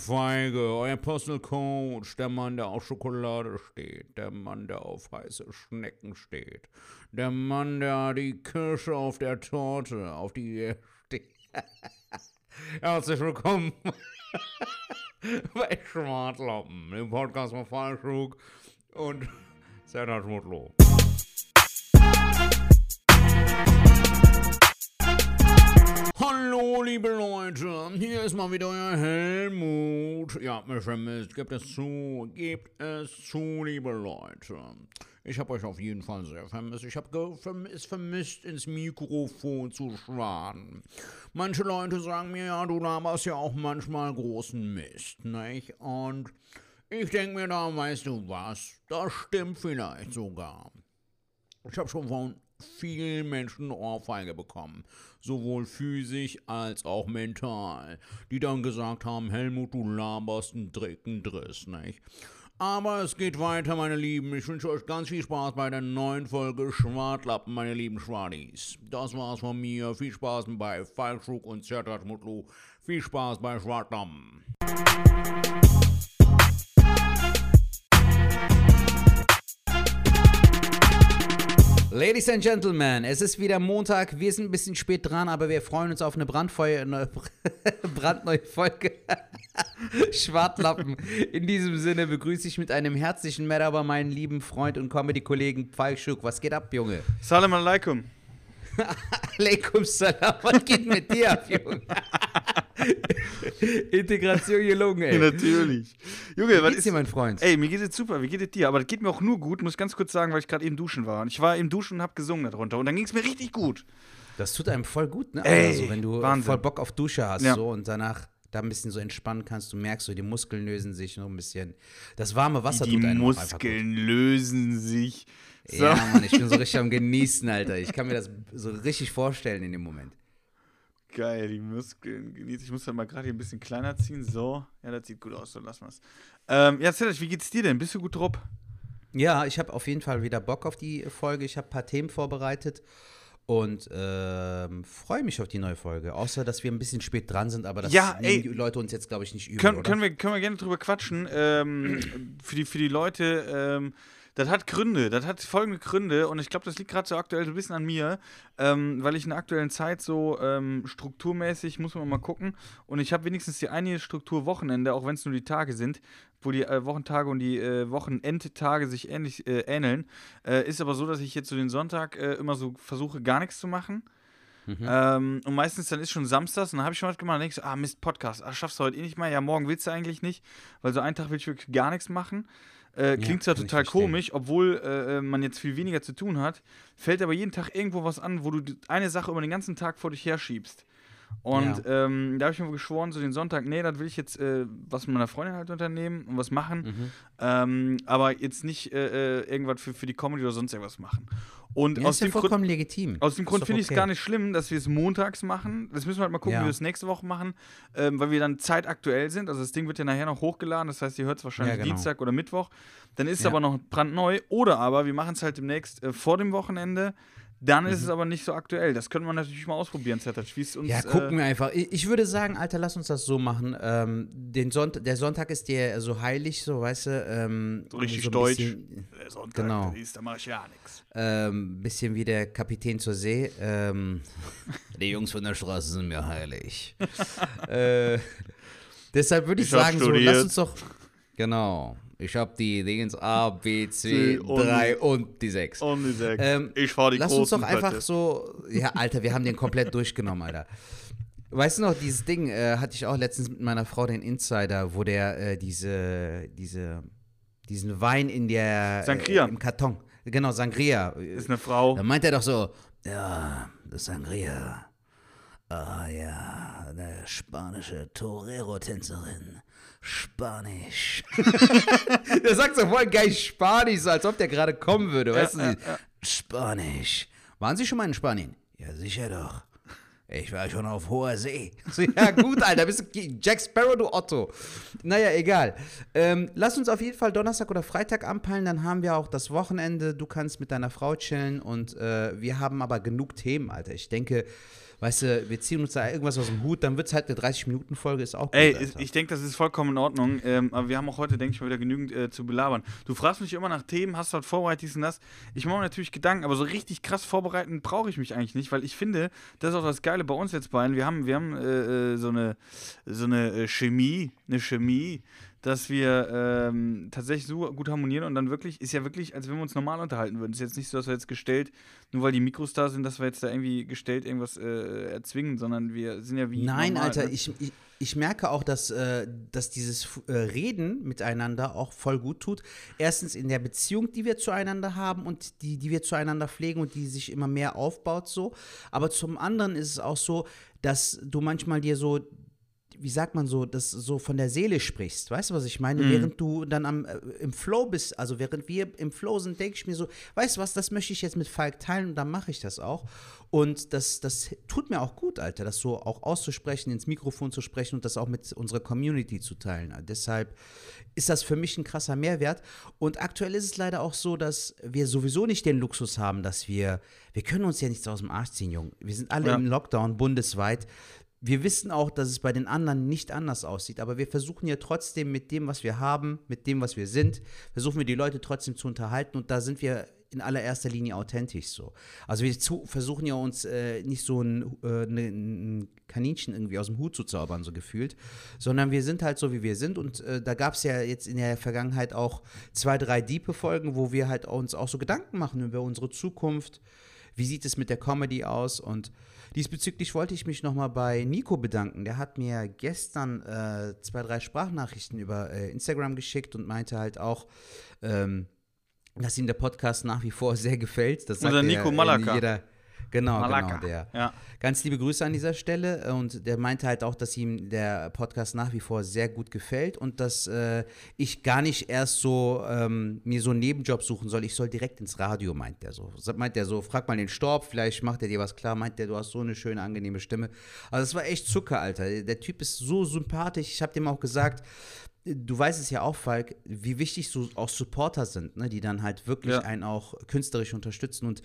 Feige, euer Personal Coach, der Mann, der auf Schokolade steht, der Mann, der auf heiße Schnecken steht, der Mann, der die Kirsche auf der Torte, auf die er steht. Herzlich willkommen bei Schwartlappen, dem Podcast von Fallschug und Serdar Schmutlo. Hallo, liebe Leute, hier ist mal wieder euer Helmut. Habt mich vermisst, gebt es zu, gebt es zu, liebe Leute. Ich habe euch auf jeden Fall sehr vermisst. Ich habe es vermisst, ins Mikrofon zu schwaden. Manche Leute sagen mir, ja, du laberst ja auch manchmal großen Mist, nicht? Und ich denke mir da, weißt du was, das stimmt vielleicht sogar. Ich habe schon von vielen Menschen Ohrfeige bekommen, sowohl physisch als auch mental, die dann gesagt haben, Helmut, du laberst einen dicken Driss, nicht? Aber es geht weiter, meine Lieben. Ich wünsche euch ganz viel Spaß bei der neuen Folge Schwartlappen, meine lieben Schwadis. Das war's von mir. Viel Spaß bei Falschuk und Zertat Mutlu. Viel Spaß bei Schwartlappen. Ladies and Gentlemen, es ist wieder Montag. Wir sind ein bisschen spät dran, aber wir freuen uns auf eine brandfeuer, brandneue Folge. Schwartlappen. In diesem Sinne begrüße ich mit einem herzlichen Merhaba meinen lieben Freund und Comedy-Kollegen Pfeilschuk. Was geht ab, Junge? Salam alaikum. Alaikum salam. Was geht mit dir ab, Junge? Integration gelungen, ey. Natürlich. Junge, Wie was geht's ist dir, mein Freund? Ey, mir geht es super, wie geht es dir? Aber das geht mir auch nur gut, muss ich ganz kurz sagen, weil ich gerade eben duschen war. Und ich war eben duschen und hab gesungen darunter. Und dann ging es mir richtig gut. Das tut einem voll gut, ne? Ey, also, wenn du Wahnsinn. voll Bock auf Dusche hast Ja. so und danach da ein bisschen so entspannen kannst, du merkst so, die Muskeln lösen sich noch ein bisschen. Das warme Wasser Die tut einem auch einfach gut. Muskeln lösen sich. So. Ja, Mann, ich bin so richtig am Genießen, Alter. Ich kann mir das so richtig vorstellen in dem Moment. Geil, die Muskeln genießen. Ich muss dann mal gerade hier ein bisschen kleiner ziehen. So. Ja, das sieht gut aus, so lassen wir's. Ähm, ja, euch, wie geht's dir denn? Bist du gut drauf? Ja, ich habe auf jeden Fall wieder Bock auf die Folge. Ich habe ein paar Themen vorbereitet und ähm, freue mich auf die neue Folge. Außer, dass wir ein bisschen spät dran sind, aber das Ja, ey. die Leute uns jetzt, glaube ich, nicht übel, Können, können, wir, können wir gerne drüber quatschen. Ähm, für, die, für die Leute, ähm, das hat Gründe, das hat folgende Gründe und ich glaube, das liegt gerade so aktuell so ein bisschen an mir, ähm, weil ich in der aktuellen Zeit so ähm, strukturmäßig, muss man mal gucken, und ich habe wenigstens die eine Struktur Wochenende, auch wenn es nur die Tage sind, wo die äh, Wochentage und die äh, Wochenendtage sich ähnlich äh, ähneln, äh, ist aber so, dass ich jetzt so den Sonntag äh, immer so versuche, gar nichts zu machen. Mhm. Ähm, und meistens dann ist schon Samstags und dann habe ich schon was gemacht und denke so, ah Mist, Podcast, ah, schaffst du heute eh nicht mehr, ja, morgen willst du eigentlich nicht, weil so einen Tag will ich wirklich gar nichts machen. Äh, klingt zwar kann ich total komisch, obwohl äh, man jetzt viel weniger zu tun hat, fällt aber jeden Tag irgendwo was an, wo du eine Sache über den ganzen Tag vor dich herschiebst. Und ähm, da habe ich mir geschworen, so den Sonntag, nee, das will ich jetzt äh, was mit meiner Freundin halt unternehmen und was machen. Mhm. Ähm, aber jetzt nicht äh, äh, irgendwas für, für die Comedy oder sonst irgendwas machen. Und Ja, aus ist ja dem Grund, vollkommen legitim. aus dem Ist Grund finde ich es gar nicht schlimm, dass wir es montags machen. Das müssen wir halt mal gucken, Ja. wie wir es nächste Woche machen, ähm, weil wir dann zeitaktuell sind. Also das Ding wird ja nachher noch hochgeladen, das heißt, ihr hört es wahrscheinlich Ja, genau. Dienstag oder Mittwoch. Dann ist es Ja. aber noch brandneu. Oder aber wir machen es halt demnächst äh, vor dem Wochenende. Dann ist es aber nicht so aktuell. Das können wir natürlich mal ausprobieren, Zertatsch, wie es uns. Mhm. Ja, gucken äh, wir einfach. Ich, ich würde sagen, Alter, lass uns das so machen. Ähm, den Sonnt der Sonntag ist dir so heilig, so, weißt du. Ähm, so richtig ein deutsch. Bisschen, äh, Sonntag, genau. ist, da mache ich ja nichts. ähm, bisschen wie der Kapitän zur See. Ähm, die Jungs von der Straße sind mir heilig. äh, deshalb würde ich, Ich sagen, so, lass uns doch. Genau. Ich habe die Dingens A, B, C, C und 3 und die 6. Und die sechs. Ähm, ich fahre die Lass uns doch einfach Pötte. so. Ja, Alter, wir haben den komplett durchgenommen, Alter. Weißt du noch, dieses Ding äh, hatte ich auch letztens mit meiner Frau, den Insider, wo der äh, diese, diese, diesen Wein in der. Sangria. Äh, Im Karton. Genau, Sangria. Ist eine Frau. Da meint er doch so: Ja, das Sangria. Ah ja, eine spanische Torero-Tänzerin. Spanisch. der sagt so voll geil Spanisch, so als ob der gerade kommen würde, weißt du? Spanisch. Waren Sie schon mal in Spanien? Ja, sicher doch. Ich war schon auf hoher See. So, ja, gut, Alter, bist du Jack Sparrow, du Otto. Naja, egal. Ähm, lass uns auf jeden Fall Donnerstag oder Freitag anpeilen, dann haben wir auch das Wochenende. Du kannst mit deiner Frau chillen und äh, wir haben aber genug Themen, Alter. Ich denke, weißt du, wir ziehen uns da irgendwas aus dem Hut, dann wird es halt eine 30-Minuten-Folge, ist auch gut. Ey, Alter. ich denke, das ist vollkommen in Ordnung. Ähm, aber wir haben auch heute, denke ich mal, wieder genügend äh, zu belabern. Du fragst mich immer nach Themen, hast du halt vorbereitet, dies und das. Ich mache mir natürlich Gedanken, aber so richtig krass vorbereiten brauche ich mich eigentlich nicht, weil ich finde, das ist auch das Geile bei uns jetzt beiden. Wir haben, wir haben äh, äh, so eine, so eine äh, Chemie, eine Chemie, dass wir ähm, tatsächlich so gut harmonieren und dann wirklich, ist ja wirklich, als wenn wir uns normal unterhalten würden. Ist jetzt nicht so, dass wir jetzt gestellt, nur weil die Mikros da sind, dass wir jetzt da irgendwie gestellt irgendwas äh, erzwingen, sondern wir sind ja wie. Nein, normal, Alter, ne? ich, ich, ich merke auch, dass, äh, dass dieses äh, Reden miteinander auch voll gut tut. Erstens in der Beziehung, die wir zueinander haben und die, die wir zueinander pflegen und die sich immer mehr aufbaut so. Aber zum anderen ist es auch so, dass du manchmal dir so wie sagt man so, das so von der Seele sprichst. Weißt du, was ich meine? Während du dann am, äh, im Flow bist, also während wir im Flow sind, denke ich mir so, weißt du was, das möchte ich jetzt mit Falk teilen und dann mache ich das auch. Und das, das tut mir auch gut, Alter, das so auch auszusprechen, ins Mikrofon zu sprechen und das auch mit unserer Community zu teilen. Deshalb ist das für mich ein krasser Mehrwert. Und aktuell ist es leider auch so, dass wir sowieso nicht den Luxus haben, dass wir, wir können uns ja nichts aus dem Arsch ziehen, Jung. Wir sind alle Ja. im Lockdown bundesweit. Wir wissen auch, dass es bei den anderen nicht anders aussieht, aber wir versuchen ja trotzdem mit dem, was wir haben, mit dem, was wir sind, versuchen wir die Leute trotzdem zu unterhalten und da sind wir in allererster Linie authentisch so. Also wir zu, versuchen ja uns äh, nicht so ein, äh, ne, ein Kaninchen irgendwie aus dem Hut zu zaubern, so gefühlt, sondern wir sind halt so, wie wir sind und äh, da gab es ja jetzt in der Vergangenheit auch zwei, drei diepe Folgen, wo wir halt uns auch so Gedanken machen über unsere Zukunft, wie sieht es mit der Comedy aus und Diesbezüglich wollte ich mich nochmal bei Nico bedanken. Der hat mir gestern äh, zwei, drei Sprachnachrichten über äh, Instagram geschickt und meinte halt auch, ähm, dass ihm der Podcast nach wie vor sehr gefällt. Das sagt Unser er Nico Malaka. Jeder, genau, Malaka. genau, der. Ja. Ganz liebe Grüße an dieser Stelle. äh, Und der meinte halt auch, dass ihm der Podcast nach wie vor sehr gut gefällt und dass äh, ich gar nicht erst so ähm, mir so einen Nebenjob suchen soll. Ich soll direkt ins Radio, meint der so. So- Meint der so, frag mal den Storb, vielleicht macht er dir was klar. Meint der, du hast so eine schöne, angenehme Stimme. Also es war echt Zucker, Alter. Der Typ ist so sympathisch. Ich habe dem auch gesagt, Du weißt es ja auch, Falk, wie wichtig so auch Supporter sind, ne? die dann halt wirklich Ja. einen auch künstlerisch unterstützen. Und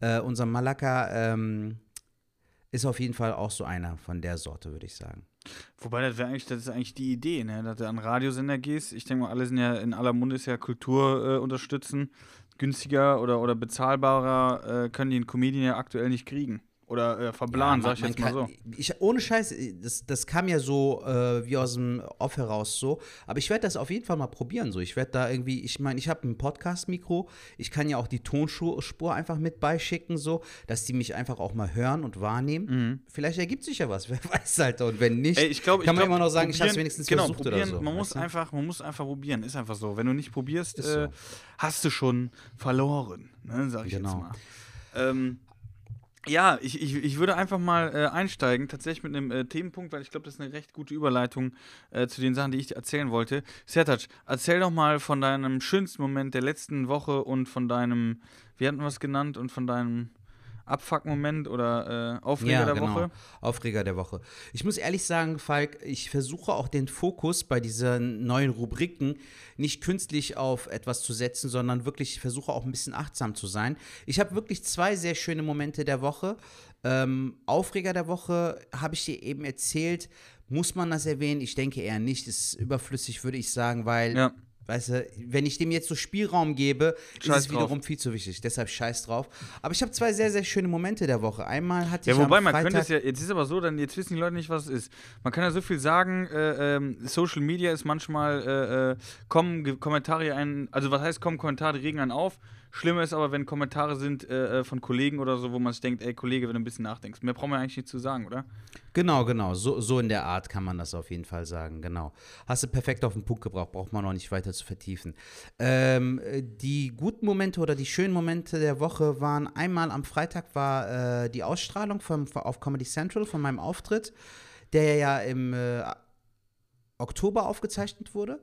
äh, unser Malaka ähm, ist auf jeden Fall auch so einer von der Sorte, würde ich sagen. Wobei, das wäre eigentlich, das ist eigentlich die Idee, ne? dass du an Radiosender gehst. Ich denke mal, alle sind ja in aller Munde ist ja Kultur äh, unterstützen. Günstiger oder, oder bezahlbarer äh, können die einen Comedian ja aktuell nicht kriegen. Oder äh, verblanen, Ja, sag ich jetzt mal kann- so. Ich, ohne Scheiß, das, das kam ja so äh, wie aus dem Off heraus so. Aber ich werde das auf jeden Fall mal probieren. So. Ich werde da irgendwie, ich meine, ich habe ein Podcast-Mikro. Ich kann ja auch die Tonspur einfach mit beischicken, so, dass die mich einfach auch mal hören und wahrnehmen. Vielleicht ergibt sich ja was, wer weiß halt. Und wenn nicht, Mhm. Ey, ich glaube, kann man glaub, immer noch sagen, ich habe es wenigstens genau, versucht probieren, oder so. Man muss, du? einfach, man muss einfach probieren, ist einfach so. Wenn du nicht probierst, äh, so. hast du schon verloren, ne, sag ich Genau. jetzt mal. Ähm, ja, ich, ich, ich würde einfach mal äh, einsteigen, tatsächlich mit einem äh, Themenpunkt, weil ich glaube, das ist eine recht gute Überleitung äh, zu den Sachen, die ich dir erzählen wollte. Sertac, erzähl doch mal von deinem schönsten Moment der letzten Woche und von deinem, wie hatten wir es genannt, und von deinem Abfuck-Moment oder äh, Aufreger der genau. Woche. Aufreger der Woche. Ich muss ehrlich sagen, Falk, ich versuche auch den Fokus bei diesen neuen Rubriken nicht künstlich auf etwas zu setzen, sondern wirklich ich versuche auch ein bisschen achtsam zu sein. Ich habe wirklich zwei sehr schöne Momente der Woche. Ähm, Aufreger der Woche habe ich dir eben erzählt. Muss man das erwähnen? Ich denke eher nicht. Ist überflüssig, würde ich sagen, weil Ja. Weißt du, wenn ich dem jetzt so Spielraum gebe, ist Scheiß es wiederum viel zu wichtig. Deshalb scheiß drauf. Aber ich habe zwei sehr, sehr schöne Momente der Woche. Einmal hatte Ja, ich wobei am man Freitag könnte es ja, jetzt ist aber so, dann jetzt wissen die Leute nicht, was es ist. Man kann ja so viel sagen, äh, ähm, Social Media ist manchmal, äh, äh, kommen Kommentare ein, also was heißt kommen Kommentare, die regen einen auf. Schlimmer ist aber, wenn Kommentare sind äh, äh, von Kollegen oder so, wo man sich denkt, ey Kollege, wenn du ein bisschen nachdenkst. Mehr brauchen wir eigentlich nicht zu sagen, oder? Genau, genau. So, so in der Art kann man das auf jeden Fall sagen, genau. Hast du perfekt auf den Punkt gebracht, braucht man noch nicht weiter zu vertiefen. Ähm, äh, die guten Momente oder die schönen Momente der Woche waren einmal am Freitag war äh, die Ausstrahlung vom, auf Comedy Central von meinem Auftritt, der ja im äh, Oktober aufgezeichnet wurde.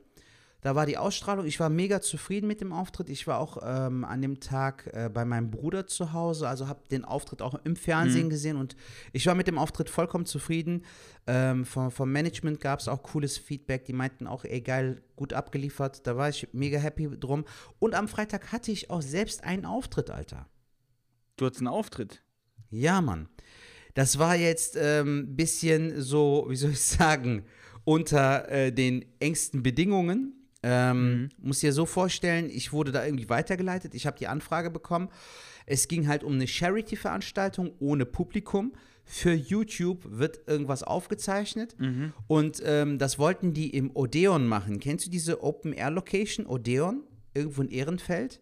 Da war die Ausstrahlung. Ich war mega zufrieden mit dem Auftritt. Ich war auch ähm, an dem Tag äh, bei meinem Bruder zu Hause, also habe den Auftritt auch im Fernsehen gesehen und ich war mit dem Auftritt vollkommen zufrieden. Ähm, vom, vom Management gab es auch cooles Feedback. Die meinten auch, ey, geil, gut abgeliefert. Da war ich mega happy drum. Und am Freitag hatte ich auch selbst einen Auftritt, Alter. Du hattest einen Auftritt. Ja, Mann. Das war jetzt ein ähm, bisschen so, wie soll ich sagen, unter äh, den engsten Bedingungen. Ähm, mhm. Muss dir so vorstellen, ich wurde da irgendwie weitergeleitet. Ich habe die Anfrage bekommen. Es ging halt um eine Charity-Veranstaltung ohne Publikum. Für YouTube wird irgendwas aufgezeichnet mhm. und ähm, das wollten die im Odeon machen. Kennst du diese Open-Air-Location, Odeon? Irgendwo in Ehrenfeld?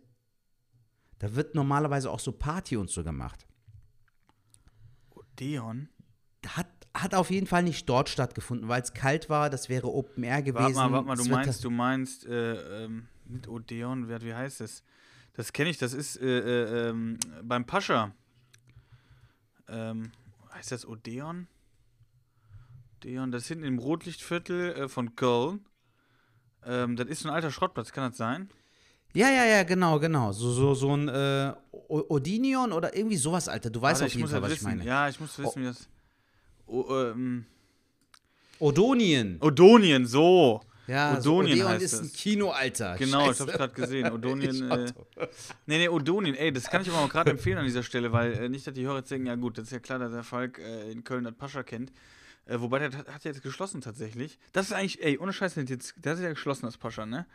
Da wird normalerweise auch so Party und so gemacht. Odeon? Hat, hat auf jeden Fall nicht dort stattgefunden, weil es kalt war. Das wäre Open Air gewesen. Warte mal, warte mal, du meinst, du meinst, äh, ähm, mit Odeon, wie heißt das? Das kenne ich, das ist äh, äh, ähm, beim Pascha. Ähm, heißt das Odeon? Odeon, das ist hinten im Rotlichtviertel äh, von Köln. Ähm, das ist so ein alter Schrottplatz, kann das sein? Ja, ja, ja, genau, genau. So, so, so ein äh, Odinion oder irgendwie sowas, Alter. Du weißt Warte, auf jeden Fall, was wissen. ich meine. Ja, ich muss wissen, oh. wie das. O, ähm. Odonien. Odonien, so. Ja, Odonien so heißt ist das. ein Kino, Alter. Genau, Scheiße. ich hab's gerade gesehen. Odonien. äh, nee, nee, Odonien. Ey, das kann ich aber auch gerade empfehlen an dieser Stelle, weil äh, nicht, dass die Hörer jetzt denken, ja gut, das ist ja klar, dass der Falk äh, in Köln das Pascha kennt. Äh, wobei, der hat, hat jetzt geschlossen tatsächlich. Das ist eigentlich, ey, ohne Scheiß, jetzt, der hat ja geschlossen, das Pascha, ne?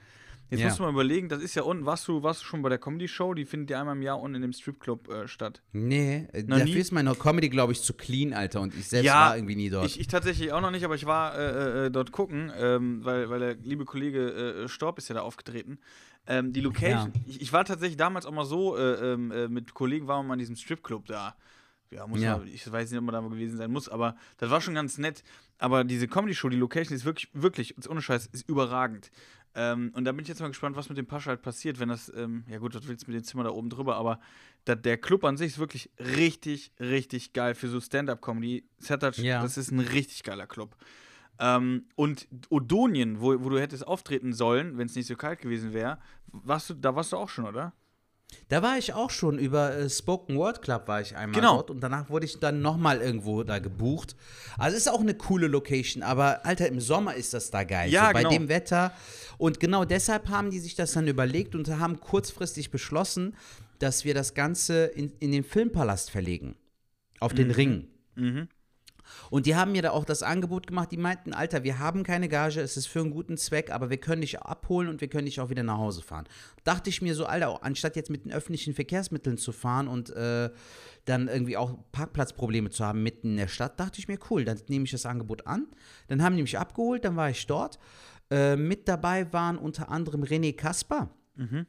Jetzt ja. musst du mal überlegen, das ist ja unten, warst du, warst du schon bei der Comedy-Show? Die findet ja einmal im Jahr unten in dem Stripclub äh, statt. Nee, äh, noch dafür nie? ist meine Comedy, glaube ich, zu clean, Alter. Und ich selbst ja, war irgendwie nie dort. Ich, ich tatsächlich auch noch nicht, aber ich war äh, äh, dort gucken, ähm, weil, weil der liebe Kollege äh, Storb ist ja da aufgetreten. Ähm, die Location, ja. ich, ich, war tatsächlich damals auch mal so, äh, ähm, mit Kollegen waren wir mal in diesem Stripclub da. Ja, muss ja. Man, ich weiß nicht, ob man da mal gewesen sein muss, aber das war schon ganz nett. Aber diese Comedy-Show, die Location ist wirklich, wirklich, ohne Scheiß, ist überragend. Ähm, und da bin ich jetzt mal gespannt, was mit dem Pascha halt passiert, wenn das, ähm, ja gut, was willst du mit dem Zimmer da oben drüber, aber da, der Club an sich ist wirklich richtig, richtig geil für so Stand-Up-Comedy. Ja. Das ist ein richtig geiler Club. Ähm, und Odonien, wo, wo du hättest auftreten sollen, wenn es nicht so kalt gewesen wäre, warst du, da warst du auch schon, oder? Da war ich auch schon über äh, Spoken Word Club war ich einmal genau. dort und danach wurde ich dann nochmal irgendwo da gebucht. Also ist auch eine coole Location, aber Alter, im Sommer ist das da geil. Ja, so, bei genau. dem Wetter. Und genau deshalb haben die sich das dann überlegt und haben kurzfristig beschlossen, dass wir das Ganze in, in den Filmpalast verlegen. Auf den mhm. Ring. Mhm. Und die haben mir da auch das Angebot gemacht, die meinten, Alter, wir haben keine Gage, es ist für einen guten Zweck, aber wir können dich abholen und wir können dich auch wieder nach Hause fahren. Dachte ich mir so, Alter, anstatt jetzt mit den öffentlichen Verkehrsmitteln zu fahren und äh, dann irgendwie auch Parkplatzprobleme zu haben mitten in der Stadt, dachte ich mir, cool, dann nehme ich das Angebot an. Dann haben die mich abgeholt, dann war ich dort. Äh, mit dabei waren unter anderem René Kasper. Mhm.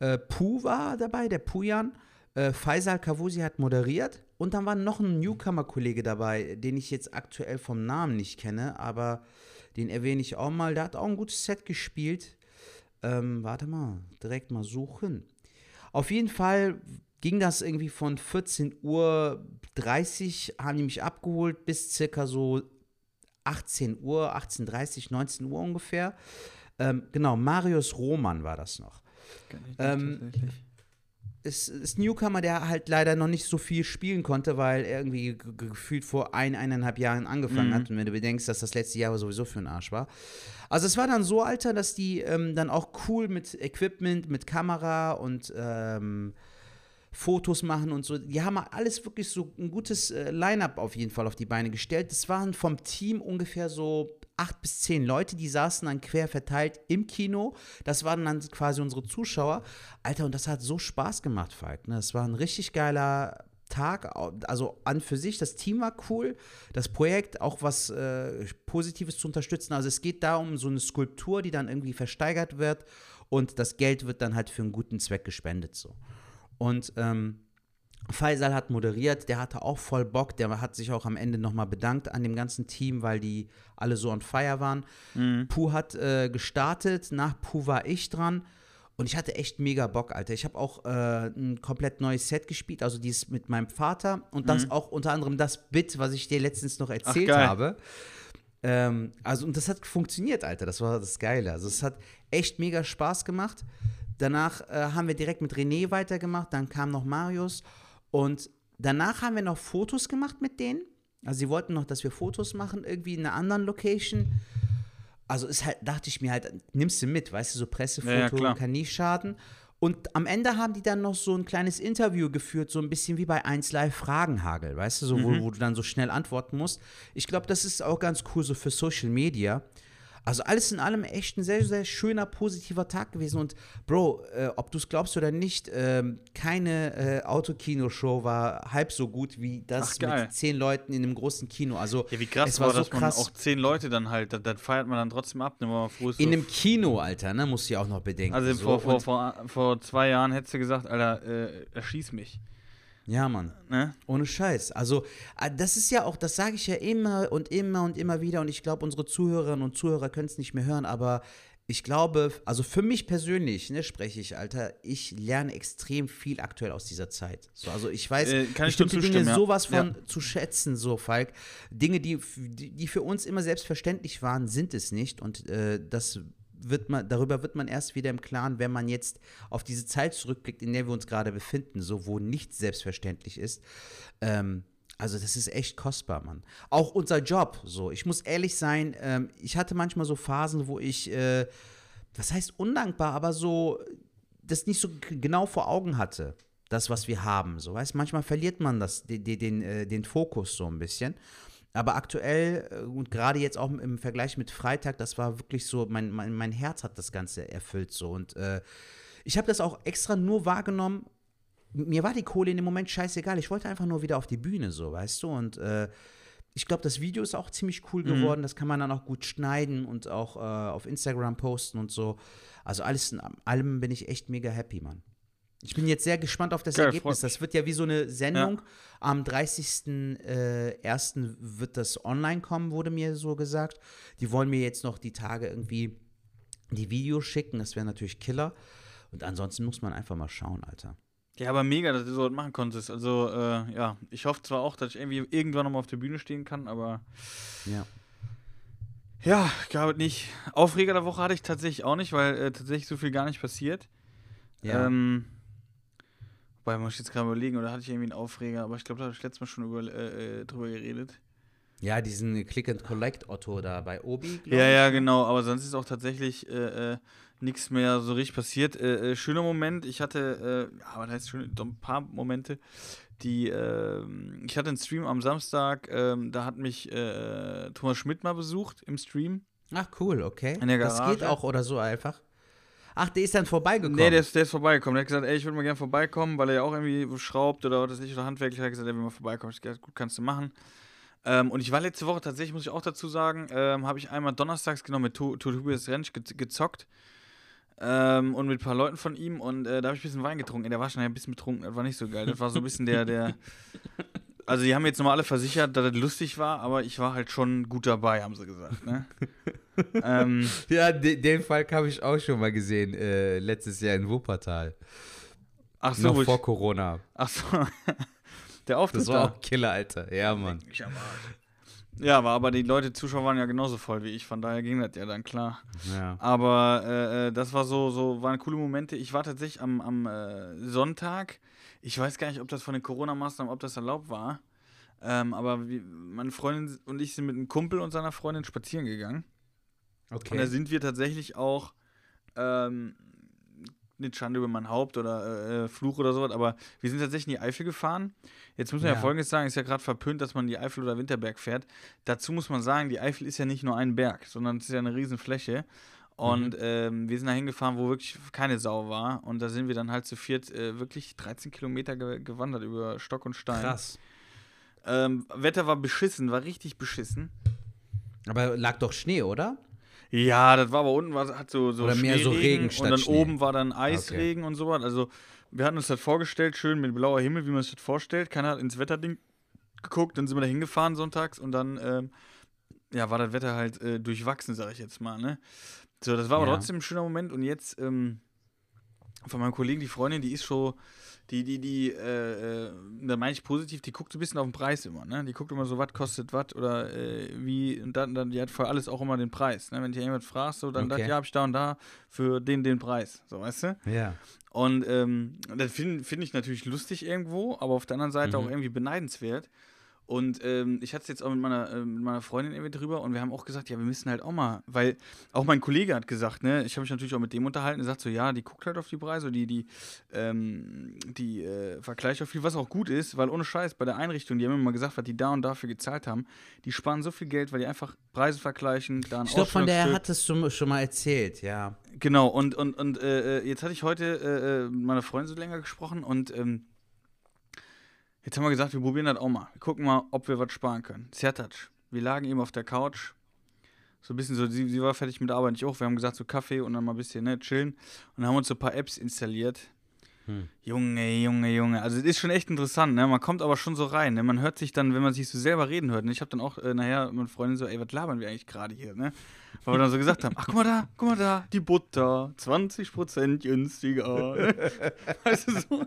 Äh, Puh war dabei, der Pujan. Äh, Faisal Kavusi hat moderiert. Und dann war noch ein Newcomer-Kollege dabei, den ich jetzt aktuell vom Namen nicht kenne, aber den erwähne ich auch mal. Der hat auch ein gutes Set gespielt. Ähm, warte mal, direkt mal suchen. Auf jeden Fall ging das irgendwie von 14.30 Uhr, haben die mich abgeholt, bis circa so 18 Uhr, 18.30 19 Uhr ungefähr. Ähm, genau, Marius Roman war das noch. Ähm, tatsächlich ist, ist Newcomer, der halt leider noch nicht so viel spielen konnte, weil er irgendwie gefühlt vor ein, eineinhalb Jahren angefangen mhm. hat. Und wenn du bedenkst, dass das letzte Jahr sowieso für einen Arsch war. Also es war dann so, Alter, dass die ähm, dann auch cool mit Equipment, mit Kamera und ähm, Fotos machen und so. Die haben alles wirklich so ein gutes äh, Line-up auf jeden Fall auf die Beine gestellt. Das waren vom Team ungefähr so acht bis zehn Leute, die saßen dann quer verteilt im Kino. Das waren dann quasi unsere Zuschauer. Alter, und das hat so Spaß gemacht, Falk. Ne? Das war ein richtig geiler Tag. Also an für sich, das Team war cool. Das Projekt, auch was äh, Positives zu unterstützen. Also es geht da um so eine Skulptur, die dann irgendwie versteigert wird. Und das Geld wird dann halt für einen guten Zweck gespendet. So. Und ähm, Faisal hat moderiert, der hatte auch voll Bock, der hat sich auch am Ende nochmal bedankt an dem ganzen Team, weil die alle so on fire waren. Mhm. Puh hat äh, gestartet, nach Puh war ich dran und ich hatte echt mega Bock, Alter. Ich habe auch äh, ein komplett neues Set gespielt, also dies mit meinem Vater und das mhm. auch unter anderem das Bit, was ich dir letztens noch erzählt Ach, habe. Ähm, also und das hat funktioniert, Alter, das war das Geile. Also es hat echt mega Spaß gemacht. Danach äh, haben wir direkt mit René weitergemacht, dann kam noch Marius und danach haben wir noch Fotos gemacht mit denen. Also sie wollten noch, dass wir Fotos machen, irgendwie in einer anderen Location. Also ist halt, dachte ich mir halt, nimmst du mit, weißt du, so Pressefoto ja, kann nie schaden. Und am Ende haben die dann noch so ein kleines Interview geführt, so ein bisschen wie bei 1 Live Fragenhagel, weißt du, so, wo, wo du dann so schnell antworten musst. Ich glaube, das ist auch ganz cool so für Social Media. Also alles in allem echt ein sehr, sehr schöner, positiver Tag gewesen. Und Bro, äh, ob du es glaubst oder nicht, ähm, keine äh, Autokino-Show war halb so gut wie das Ach, mit zehn Leuten in einem großen Kino. Also Ja, wie krass es war, war so dass man krass. auch zehn Leute dann halt, das, das feiert man dann trotzdem ab, ne, wenn man früh ist in einem Kino, Alter, ne, musst du ja auch noch bedenken. Also so. vor, vor, vor, vor zwei Jahren hättest du gesagt, Alter, äh, erschieß mich. Ja, Mann. Ne? Ohne Scheiß. Also, äh, das ist ja auch, das sage ich ja immer und immer und immer wieder und ich glaube, unsere Zuhörerinnen und Zuhörer können es nicht mehr hören, aber ich glaube, also für mich persönlich, ne, spreche ich, Alter, ich lerne extrem viel aktuell aus dieser Zeit. So, also ich weiß Äh, kann ich bestimmte Dinge ja. sowas von zu schätzen, so, Falk. Dinge, die, die für uns immer selbstverständlich waren, sind es nicht und äh, das wird man, darüber wird man erst wieder im Klaren, wenn man jetzt auf diese Zeit zurückblickt, in der wir uns gerade befinden, so wo nichts selbstverständlich ist. Ähm, also das ist echt kostbar, Mann. Auch unser Job, so. Ich muss ehrlich sein, ähm, ich hatte manchmal so Phasen, wo ich, äh, was heißt undankbar, aber so das nicht so genau vor Augen hatte, das, was wir haben. So, weißt manchmal verliert man das, den, den, äh, den Fokus so ein bisschen. Aber aktuell äh, und gerade jetzt auch im Vergleich mit Freitag, das war wirklich so, mein, mein, mein Herz hat das Ganze erfüllt so. Und äh, ich habe das auch extra nur wahrgenommen. Mir war die Kohle in dem Moment scheißegal. Ich wollte einfach nur wieder auf die Bühne, so, weißt du? Und äh, ich glaube, das Video ist auch ziemlich cool geworden. Das kann man dann auch gut schneiden und auch äh, auf Instagram posten und so. Also alles in allem bin ich echt mega happy, Mann. Ich bin jetzt sehr gespannt auf das Geil, Ergebnis. Das wird ja wie so eine Sendung. Am 30.01. wird das online kommen, wurde mir so gesagt. Die wollen mir jetzt noch die Tage irgendwie die Videos schicken. Das wäre natürlich Killer. Und ansonsten muss man einfach mal schauen, Alter. Ja, aber mega, dass du so was machen konntest. Also, äh, ja, ich hoffe zwar auch, dass ich irgendwie irgendwann nochmal auf der Bühne stehen kann, aber Ja. ja, glaube nicht. Aufreger der Woche hatte ich tatsächlich auch nicht, weil äh, tatsächlich so viel gar nicht passiert. Ja. Ähm, wobei, muss ich jetzt gerade überlegen, oder hatte ich irgendwie einen Aufreger, aber ich glaube, da habe ich letztes Mal schon über, äh, äh, drüber geredet. ja, diesen Click and Collect Otto da bei Obi. Ja, ich. ja, genau, aber sonst ist auch tatsächlich äh, äh, nichts mehr so richtig passiert. Äh, äh, schöner Moment, ich hatte, ja, aber da heißt doch ein paar Momente, die, ähm, ich hatte einen Stream am Samstag, ähm, da hat mich Thomas Schmidt mal besucht im Stream. Ach, cool, okay. Das geht auch oder so einfach. Ach, der ist dann vorbeigekommen. Nee, der ist, der ist vorbeigekommen. Der hat gesagt, ey, ich würde mal gerne vorbeikommen, weil er ja auch irgendwie schraubt oder was weiß ich, oder handwerklich. Er hat gesagt, er will mal vorbeikommen. Ich gesagt, gut, kannst du machen. Ähm, und ich war letzte Woche tatsächlich, muss ich auch dazu sagen, ähm, habe ich einmal donnerstags genau mit To- To- Tobias Rentsch ge gezockt. Ähm, und mit ein paar Leuten von ihm und äh, da habe ich ein bisschen Wein getrunken. Der war schon ein bisschen betrunken, das war nicht so geil. Das war so ein bisschen der, der. Also, die haben jetzt nochmal alle versichert, dass das lustig war, aber ich war halt schon gut dabei, haben sie gesagt. Ne? ähm, Ja, de den Fall habe ich auch schon mal gesehen, äh, letztes Jahr in Wuppertal. ach so, Noch ich, vor Corona. ach so. der Auftritt Das war da. auch Killer, Alter. Ja, Mann. Ich am Arsch. Ja, aber, aber die Leute, Zuschauer waren ja genauso voll wie ich, von daher ging das ja dann klar. Ja. Aber äh, äh, das war so, so, waren coole Momente. Ich war tatsächlich am, am äh, Sonntag, ich weiß gar nicht, ob das von den Corona-Maßnahmen, ob das erlaubt war. Ähm, aber wie, meine Freundin und ich sind mit einem Kumpel und seiner Freundin spazieren gegangen. Und da Okay. sind wir tatsächlich auch, ähm, nicht Schande über mein Haupt oder äh, Fluch oder sowas, aber wir sind tatsächlich in die Eifel gefahren. Jetzt muss man ja, Ja. Folgendes sagen, ist ja gerade verpönt, dass man in die Eifel oder Winterberg fährt. Dazu muss man sagen, die Eifel ist ja nicht nur ein Berg, sondern es ist ja eine riesen Fläche. Und Mhm. ähm, wir sind da hingefahren, wo wirklich keine Sau war. Und da sind wir dann halt zu viert äh, wirklich 13 Kilometer ge gewandert über Stock und Stein. Krass. Ähm, Wetter war beschissen, war richtig beschissen. Aber lag doch Schnee, oder? Ja, das war aber unten, war, hat so, so Oder mehr so Regen statt Und dann Schnee. oben war dann Eisregen und sowas. Also, wir hatten uns das vorgestellt, schön mit blauer Himmel, wie man sich das vorstellt. Keiner hat ins Wetterding geguckt, dann sind wir da hingefahren sonntags und dann, ähm, ja, war das Wetter halt äh, durchwachsen, sag ich jetzt mal, ne? So, das war aber Ja. trotzdem ein schöner Moment und jetzt, ähm, von meinem Kollegen, die Freundin, die ist schon, die, die, die, äh, äh, da meine ich positiv, die guckt so ein bisschen auf den Preis immer, ne? Die guckt immer so, was kostet was oder äh, wie, und dann, dann, die hat für alles auch immer den Preis, ne? Wenn dich jemand fragst, so, dann Okay. sagt, ja, hab ich da und da für den, den Preis, so, weißt du? Ja. Und ähm, das finde find ich natürlich lustig irgendwo, aber auf der anderen Seite Mhm. auch irgendwie beneidenswert. Und ähm, ich hatte es jetzt auch mit meiner, äh, mit meiner Freundin irgendwie drüber und wir haben auch gesagt, ja, wir müssen halt auch mal, weil auch mein Kollege hat gesagt, ne, ich habe mich natürlich auch mit dem unterhalten, er sagt so, ja, die guckt halt auf die Preise, die, die, ähm, die äh, vergleicht auch viel, was auch gut ist, weil ohne Scheiß, bei der Einrichtung, die haben immer gesagt, was die da und dafür gezahlt haben, die sparen so viel Geld, weil die einfach Preise vergleichen, da ein Ich glaube, von der Ausschlagstück- hattest du schon mal erzählt, ja. Genau, und, und, und äh, äh, jetzt hatte ich heute äh, äh, mit meiner Freundin so länger gesprochen und ähm, jetzt haben wir gesagt, wir probieren das auch mal. Wir gucken mal, ob wir was sparen können. Zertatsch. Wir lagen eben auf der Couch. So ein bisschen so, sie, sie war fertig mit der Arbeit, ich auch. Wir haben gesagt, so Kaffee und dann mal ein bisschen ne, chillen. Und dann haben uns so ein paar Apps installiert. Junge, Junge, Junge. Also es ist schon echt interessant, ne? Man kommt aber schon so rein, ne? Man hört sich dann, wenn man sich so selber reden hört. Und ich habe dann auch äh, nachher mit Freundin so, ey, was labern wir eigentlich gerade hier, ne? Weil wir dann so gesagt haben, ach, guck mal da, guck mal da, die Butter, 20% günstiger. Ne? Weißt du, so,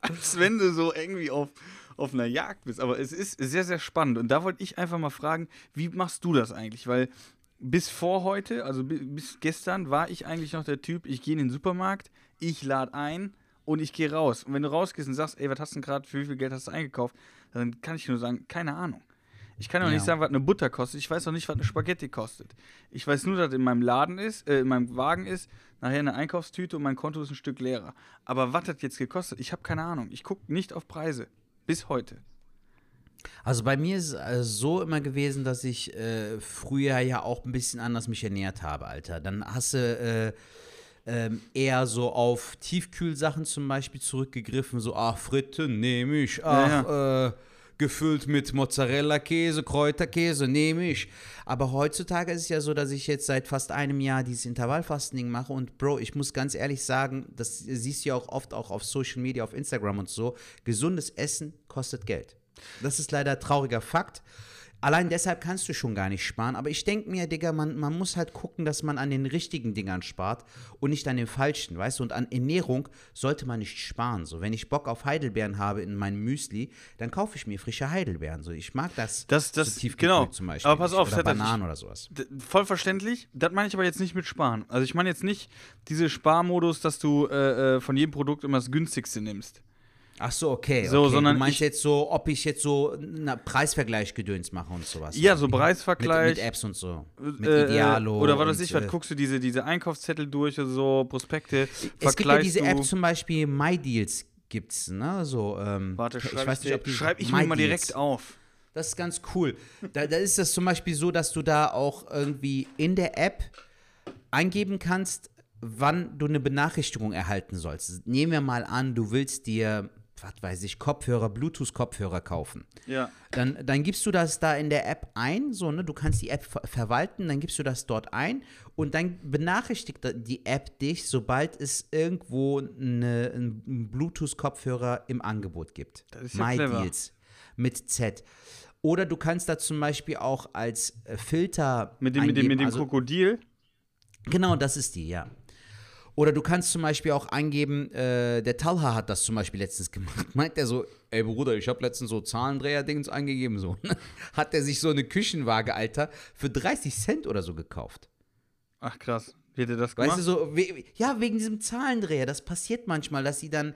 als wenn du so irgendwie auf, auf einer Jagd bist. Aber es ist sehr, sehr spannend. Und da wollte ich einfach mal fragen, wie machst du das eigentlich? Weil bis vor heute, also bi- bis gestern, war ich eigentlich noch der Typ, ich gehe in den Supermarkt, ich lade ein und ich gehe raus. Und wenn du rausgehst und sagst, ey, was hast du denn gerade, für wie viel Geld hast du eingekauft, dann kann ich nur sagen, keine Ahnung. Ich kann auch Ja. nicht sagen, was eine Butter kostet. Ich weiß auch nicht, was eine Spaghetti kostet. Ich weiß nur, dass in meinem Laden ist, äh, in meinem Wagen ist, nachher eine Einkaufstüte und mein Konto ist ein Stück leerer. Aber was hat jetzt gekostet? Ich habe keine Ahnung. Ich gucke nicht auf Preise. Bis heute. Also bei mir ist es äh, so immer gewesen, dass ich äh, früher ja auch ein bisschen anders mich ernährt habe, Alter. Dann hast du äh, ähm, eher so auf Tiefkühlsachen zum Beispiel zurückgegriffen, so, ach, Fritten nehme ich, ach, Äh, gefüllt mit Mozzarella-Käse, Kräuterkäse nehme ich. Aber heutzutage ist es ja so, dass ich jetzt seit fast einem Jahr dieses Intervallfasten mache und Bro, ich muss ganz ehrlich sagen, das siehst du ja auch oft auch auf Social Media, auf Instagram und so, gesundes Essen kostet Geld. Das ist leider ein trauriger Fakt. Allein deshalb kannst du schon gar nicht sparen. Aber ich denke mir, Digga, man, man muss halt gucken, dass man an den richtigen Dingern spart und nicht an den falschen, weißt du? Und an Ernährung sollte man nicht sparen. So, wenn ich Bock auf Heidelbeeren habe in meinem Müsli, dann kaufe ich mir frische Heidelbeeren. So, ich mag das. Das- das- so genau. Zum Beispiel. Aber pass auf, oder Vetter, ich- Bananen oder sowas. Voll verständlich. Das meine ich aber jetzt nicht mit Sparen. Also ich meine jetzt nicht diese Sparmodus, dass du äh, äh, von jedem Produkt immer das günstigste nimmst. Ach so, okay. So, okay. sondern du meinst ich- jetzt so, ob ich jetzt so einen Preisvergleich gedöns mache und sowas. Ja, so mit, Preisvergleich. mit Apps und so. Mit äh, Idealo. Oder was weiß ich, was äh, guckst du diese, diese Einkaufszettel durch oder so, Prospekte, Es gibt ja diese. App zum Beispiel MyDeals gibt's, ne? So, ähm, Warte, ich schreib, weiß nicht, ob die schreib ich mir mal direkt auf. Das ist ganz cool. Da, da ist das zum Beispiel so, dass du da auch irgendwie in der App eingeben kannst, wann du eine Benachrichtigung erhalten sollst. Nehmen wir mal an, du willst dir, was weiß ich, Kopfhörer, Bluetooth-Kopfhörer kaufen. Ja. Dann, dann gibst du das da in der App ein, so, ne? Du kannst die App ver verwalten, dann gibst du das dort ein und dann benachrichtigt die App dich, sobald es irgendwo eine, einen Bluetooth-Kopfhörer im Angebot gibt. Das ist ja clever. MyDeals mit Z. Oder du kannst da zum Beispiel auch als äh, Filter. Mit dem, mit dem, eingeben, mit dem also, Krokodil. Genau, das ist die, ja. Oder du kannst zum Beispiel auch eingeben, äh, der Talha hat das zum Beispiel letztens gemacht. Meint er so, ey Bruder, ich habe letztens so Zahlendreher-Dings eingegeben, so. hat er sich so eine Küchenwaage, Alter, für 30 Cent oder so gekauft. Ach krass. Wie hat er das gemacht? Weißt du, so, we ja, wegen diesem Zahlendreher. Das passiert manchmal, dass sie dann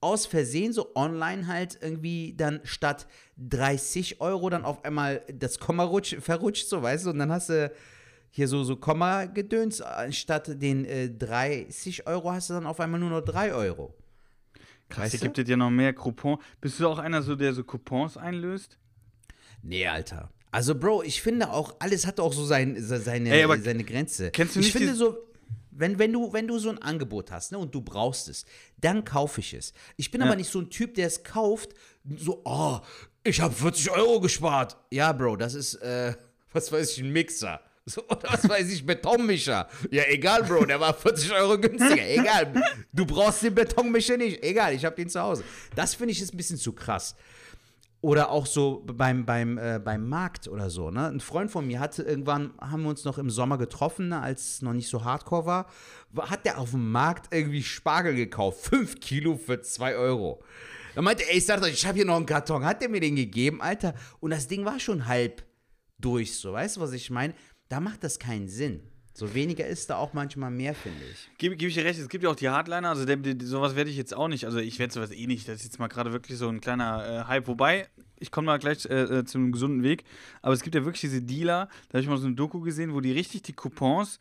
aus Versehen so online halt irgendwie dann statt 30 Euro dann auf einmal das Komma rutsch, verrutscht, so, weißt du, und dann hast du hier so, so Komma-Gedöns, anstatt den äh, 30 Euro hast du dann auf einmal nur noch 3 Euro. Krass, weißt hier gibt es ja noch mehr Coupons. Bist du auch einer, so, der so Coupons einlöst? Nee, Alter. Also, Bro, ich finde auch, alles hat auch so sein, se- seine, Ey, seine Grenze. kennst du ich nicht finde die- so, wenn, wenn, du, wenn du so ein Angebot hast ne, und du brauchst es, dann kaufe ich es. Ich bin Ja. aber nicht so ein Typ, der es kauft, so, oh, ich habe 40 Euro gespart. Ja, Bro, das ist, äh, was weiß ich, ein Mixer. So, oder was weiß ich, Betonmischer. Ja, egal, Bro, der war 40 Euro günstiger. Egal. Du brauchst den Betonmischer nicht. Egal, ich habe den zu Hause. Das finde ich ist ein bisschen zu krass. Oder auch so beim, beim, äh, beim Markt oder so. Ne? Ein Freund von mir hatte irgendwann, haben wir uns noch im Sommer getroffen, ne, als es noch nicht so hardcore war, wa- hat der auf dem Markt irgendwie Spargel gekauft. Fünf Kilo für zwei Euro. Er meinte, ey, ich sag euch, ich habe hier noch einen Karton. Hat der mir den gegeben, Alter? Und das Ding war schon halb durch, so. Weißt du, was ich meine? Da macht das keinen Sinn. So weniger ist da auch manchmal mehr, finde ich. Gebe geb ich dir recht, es gibt ja auch die Hardliner, also der, der, sowas werde ich jetzt auch nicht, also ich werde sowas eh nicht, das ist jetzt mal gerade wirklich so ein kleiner äh, Hype, wobei, ich komme mal gleich äh, äh, zu einem gesunden Weg, aber es gibt ja wirklich diese Dealer, da habe ich mal so eine Doku gesehen, wo die richtig die Coupons,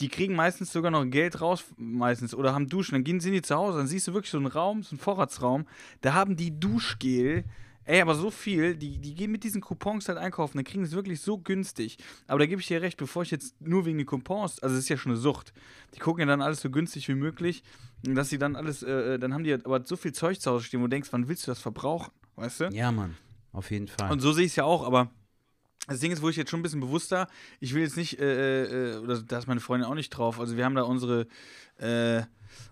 die kriegen meistens sogar noch Geld raus, meistens, oder haben Duschen, dann gehen sie in die zu Hause, dann siehst du wirklich so einen Raum, so einen Vorratsraum, da haben die Duschgel, Ey, aber so viel, die, die gehen mit diesen Coupons halt einkaufen, dann kriegen sie es wirklich so günstig. Aber da gebe ich dir recht, bevor ich jetzt nur wegen den Coupons, also es ist ja schon eine Sucht, die gucken ja dann alles so günstig wie möglich, dass sie dann alles, äh, äh dann haben die halt aber so viel Zeug zu Hause stehen, wo du denkst, wann willst du das verbrauchen, weißt du? Ja, Mann, auf jeden Fall. Und so sehe ich es ja auch, aber das Ding ist, wo ich jetzt schon ein bisschen bewusster, ich will jetzt nicht, äh, äh, oder da ist meine Freundin auch nicht drauf, also wir haben da unsere, äh,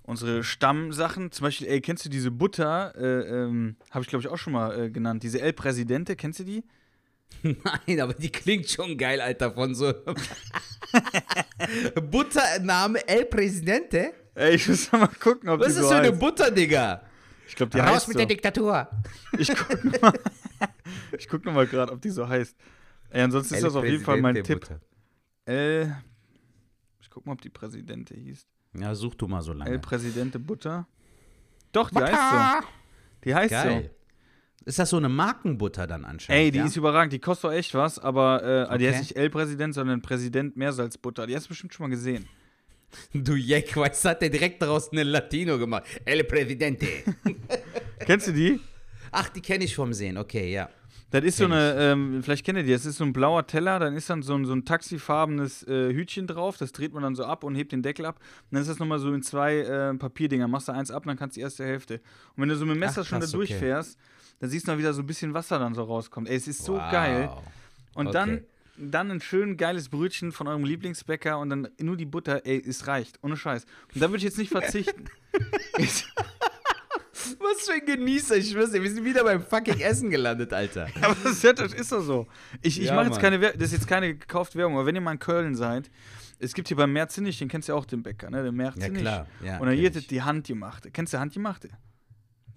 unsere Stammsachen. Zum Beispiel, ey, kennst du diese Butter? Äh, ähm, Habe ich, glaube ich, auch schon mal äh, genannt. Diese El Presidente, kennst du die? Nein, aber die klingt schon geil, Alter, von so. Buttername El Presidente? Ey, ich muss mal gucken, ob Was die ist so das für eine heißt. Butter, Digga? Ich glaube, die Raus heißt mit so. der Diktatur. Ich guck noch mal, ich guck noch mal gerade, ob die so heißt. Ey, ansonsten ist El das auf jeden Fall mein Tipp. El, ich guck mal, ob die Präsidente hieß. Butter. Ja, such du mal so El lange. Presidente Butter. Doch, die heißt so. Die heißt Geil. so. Ist das so eine Markenbutter dann anscheinend? Ey, die ja? ist überragend. Die kostet auch echt was, aber äh, die Okay. heißt nicht El-Präsident, sondern Präsident Meersalzbutter. Die hast du bestimmt schon mal gesehen. Du Jack, weißt du, hat der direkt daraus eine Latino gemacht. El Presidente. Kennst du die? Ach, die kenne ich vom Sehen. Okay, ja. Das ist so eine, ähm, vielleicht kennt ihr die, das ist so ein blauer Teller, dann ist dann so ein, so ein taxifarbenes äh, Hütchen drauf, das dreht man dann so ab und hebt den Deckel ab. Und dann ist das nochmal so in zwei äh, Papierdinger, machst du eins ab, dann kannst du die erste Hälfte. Und wenn du so mit dem Messer Ach, schon da krass, okay. durchfährst, dann siehst du noch wieder so ein bisschen Wasser dann so rauskommt. Ey, es ist so Wow. geil. Und dann, Okay. dann ein schön geiles Brötchen von eurem Lieblingsbäcker und dann nur die Butter, ey, es reicht, ohne Scheiß. Und da würde ich jetzt nicht verzichten. Ist- Was für ein Genießer, ich schwör's dir, wir sind wieder beim fucking Essen gelandet, Alter. Aber das ist, das ist doch so. Ich, ich Ja, mache jetzt Mann. keine Werbung, das ist jetzt keine gekaufte Werbung, aber wenn ihr mal in Köln seid, es gibt hier beim Merzenich, den kennst du ja auch, den Bäcker, ne? Den Merzenich. klar, ja, Und dann hier ist die Handgemachte. Kennst du Handgemachte?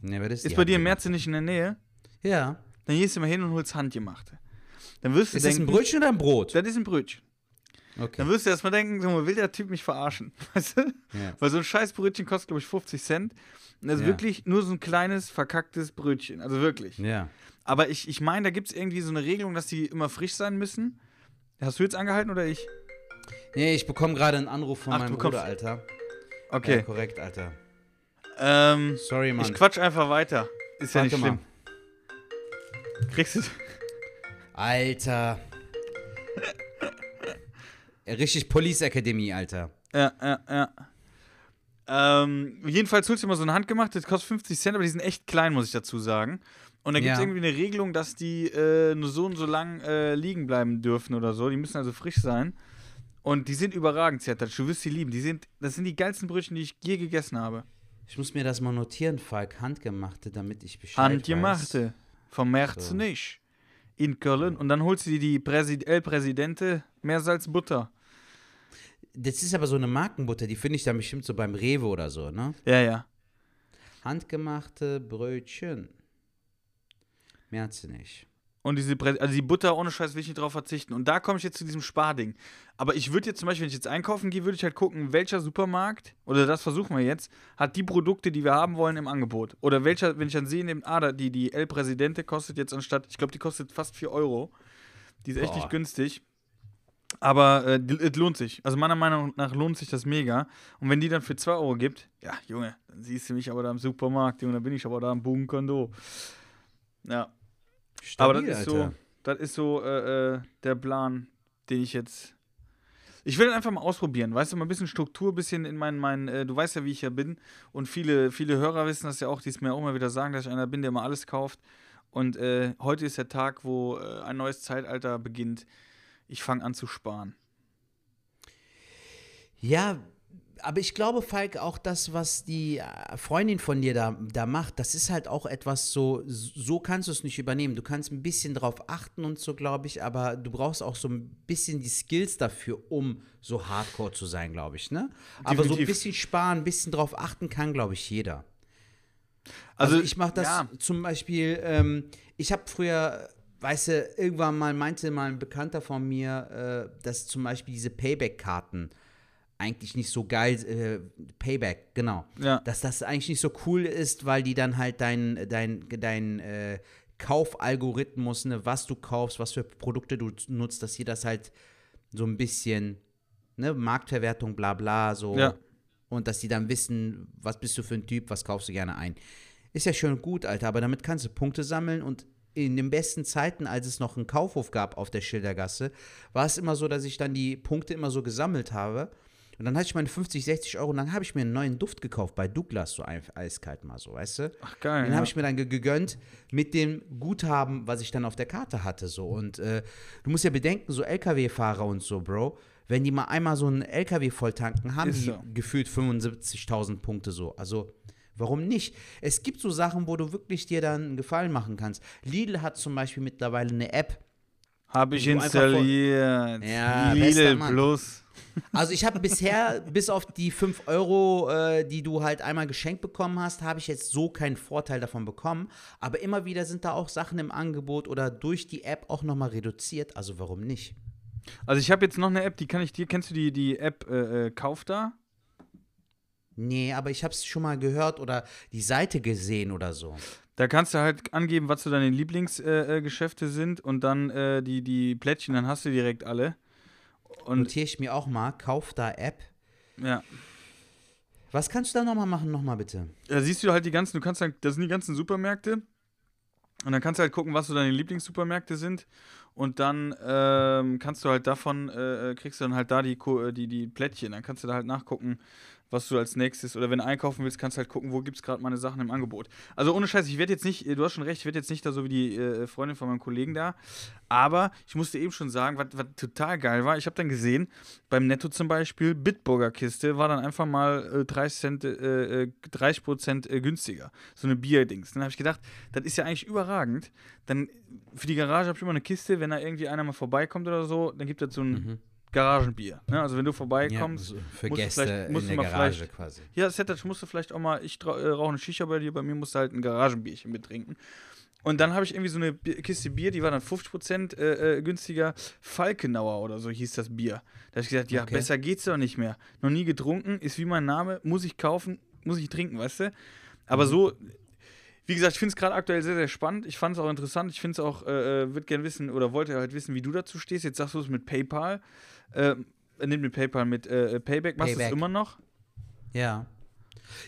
Nee, was ist Ist die bei dir im? Merzenich in der Nähe? Ja. Dann gehst du mal hin und holst Handgemachte. Dann wirst du Ist das denken, ein Brötchen oder ein Brot? das ist ein Brötchen. Okay. Dann wirst du erstmal denken, so, will der Typ mich verarschen? Weißt du? Ja. Weil so ein scheiß Brötchen kostet, glaube ich, 50 Cent. Und das ist Ja. wirklich nur so ein kleines, verkacktes Brötchen. Also wirklich. Ja. Aber ich, ich meine, da gibt es irgendwie so eine Regelung, dass die immer frisch sein müssen. Hast du jetzt angehalten oder ich? Nee, ich bekomme gerade einen Anruf von Ach, meinem Bruder, Alter. Ja, Okay. korrekt, Alter. Ähm, Sorry, Mann. ich quatsch einfach weiter. Ist ja Warte nicht schlimm. Kriegst du. Alter. Richtig Police Academy, Alter. Ja, ja, ja. Ähm, jedenfalls holst du mal so eine Handgemacht, das kostet 50 Cent, aber die sind echt klein, muss ich dazu sagen. Und da gibt es Ja. irgendwie eine Regelung, dass die äh, nur so und so lang äh, liegen bleiben dürfen oder so. Die müssen also frisch sein. Und die sind überragend, Zertac. Du wirst sie lieben. Die sind, das sind die geilsten Brötchen, die ich je gegessen habe. Ich muss mir das mal notieren, Falk. Handgemachte, damit ich Bescheid Handgemachte. Vom März So. nicht. In Köln. Und dann holst du dir die Präsid El Presidente Meersalzbutter. Das ist aber so eine Markenbutter, die finde ich dann bestimmt so beim Rewe oder so, ne? Ja, ja. Handgemachte Brötchen. Merze nicht. Und diese Prä also die Butter ohne Scheiß will ich nicht drauf verzichten. Und da komme ich jetzt zu diesem Sparding. Aber ich würde jetzt zum Beispiel, wenn ich jetzt einkaufen gehe, würde ich halt gucken, welcher Supermarkt, oder das versuchen wir jetzt, hat die Produkte, die wir haben wollen, im Angebot. Oder welcher, wenn ich dann sehe, dem, ah, die, die El Presidente kostet jetzt anstatt, ich glaube, die kostet fast 4 Euro. Die ist echt Boah. nicht günstig. Aber äh, es lohnt sich. Also meiner Meinung nach lohnt sich das mega. Und wenn die dann für 2 Euro gibt, ja, Junge, dann siehst du mich aber da im Supermarkt, Junge, dann bin ich aber da am Bunkando. Ja. Aber das ist so, das ist so äh, äh, der Plan, den ich jetzt. Ich will einfach mal ausprobieren, weißt du, mal ein bisschen Struktur, ein bisschen in meinen, meinen äh, du weißt ja, wie ich ja bin. Und viele, viele Hörer wissen das ja auch, die es mir auch immer wieder sagen, dass ich einer bin, der immer alles kauft. Und äh, heute ist der Tag, wo äh, ein neues Zeitalter beginnt. Ich fange an zu sparen. Ja, aber ich glaube, Falk, auch das, was die äh, Freundin von dir da, da macht, das ist halt auch etwas so, so kannst du es nicht übernehmen. Du kannst ein bisschen drauf achten und so, glaube ich, aber du brauchst auch so ein bisschen die Skills dafür, um so hardcore zu sein, glaube ich, ne? Aber so ein bisschen sparen, ein bisschen drauf achten kann, glaube ich, jeder. Also, Also, ich mache das ja. zum Beispiel, ähm, ich habe früher weißt du, irgendwann mal meinte mal ein Bekannter von mir, äh, dass zum Beispiel diese Payback-Karten eigentlich nicht so geil, äh, Payback, genau, Ja. dass das eigentlich nicht so cool ist, weil die dann halt dein, dein, dein äh, Kaufalgorithmus, ne, was du kaufst, was für Produkte du nutzt, dass sie das halt so ein bisschen, ne, Marktverwertung, bla bla, so. Ja. Und dass die dann wissen, was bist du für ein Typ, was kaufst du gerne ein. Ist ja schön gut, Alter, aber damit kannst du Punkte sammeln und in den besten Zeiten, als es noch einen Kaufhof gab auf der Schildergasse, war es immer so, dass ich dann die Punkte immer so gesammelt habe. Und dann hatte ich meine 50, 60 Euro und dann habe ich mir einen neuen Duft gekauft bei Douglas, so eiskalt mal so, weißt du? Ach, geil. Den ja. habe ich mir dann ge- gegönnt mit dem Guthaben, was ich dann auf der Karte hatte. So. Und äh, du musst ja bedenken, so LKW-Fahrer und so, Bro, wenn die mal einmal so einen LKW volltanken, haben Ist die so. gefühlt 75.000 Punkte so. Also, warum nicht? Es gibt so Sachen, wo du wirklich dir dann einen Gefallen machen kannst. Lidl hat zum Beispiel mittlerweile eine App. Habe ich installiert. Ja, Lidl. Plus. Also ich habe bisher, bis auf die 5 Euro, äh, die du halt einmal geschenkt bekommen hast, habe ich jetzt so keinen Vorteil davon bekommen. Aber immer wieder sind da auch Sachen im Angebot oder durch die App auch nochmal reduziert. Also warum nicht? Also ich habe jetzt noch eine App, die kann ich dir. Kennst du die, die App äh, äh, Kauf da? Nee, aber ich habe es schon mal gehört oder die Seite gesehen oder so. Da kannst du halt angeben, was so deine Lieblingsgeschäfte äh, Geschäfte sind und dann äh, die, die Plättchen, dann hast du direkt alle. Und Notiere ich mir auch mal, kauf da App. ja. Was kannst du da nochmal machen, nochmal bitte? Da siehst du halt die ganzen, du kannst halt, das sind die ganzen Supermärkte. Und dann kannst du halt gucken, was so deine Lieblingssupermärkte sind. Und dann ähm, kannst du halt davon, äh, äh, kriegst du dann halt da die, äh, die, die Plättchen. Dann kannst du da halt nachgucken, was du als nächstes, oder wenn du einkaufen willst, kannst du halt gucken, wo gibt es gerade meine Sachen im Angebot. Also ohne Scheiß, ich werde jetzt nicht, du hast schon recht, ich werde jetzt nicht da so wie die äh, Freundin von meinem Kollegen da. Aber ich musste eben schon sagen, was total geil war, ich habe dann gesehen, beim Netto zum Beispiel, Bitburger Kiste war dann einfach mal äh, 30 Cent, äh, äh, 30 Prozent äh, günstiger. So eine Bierdings. Dann habe ich gedacht, das ist ja eigentlich überragend. Dann für die Garage habe ich immer eine Kiste, wenn da irgendwie einer mal vorbeikommt oder so, dann gibt es so ein Garagenbier. Ne? Also wenn du vorbeikommst. so für musst du Gäste vielleicht- musst in du der mal Garage quasi. Ja, Setatsch musst du vielleicht auch mal, ich äh, rauche eine Shisha bei dir, bei mir musst du halt ein Garagenbierchen mittrinken. Und dann habe ich irgendwie so eine Kiste Bier, die war dann 50% äh, äh, günstiger. Falkenauer oder so hieß das Bier. Da habe ich gesagt, ja, Okay. besser geht's doch nicht mehr. Noch nie getrunken, ist wie mein Name, muss ich kaufen, muss ich trinken, weißt du? Aber Mhm. so, wie gesagt, ich finde es gerade aktuell sehr, sehr spannend. Ich fand es auch interessant. Ich finde es auch, äh, äh, würde gerne wissen oder wollte halt wissen, wie du dazu stehst. Jetzt sagst du es mit PayPal. Äh, äh, nicht mit PayPal, mit äh, Payback. Machst du es immer noch? Ja.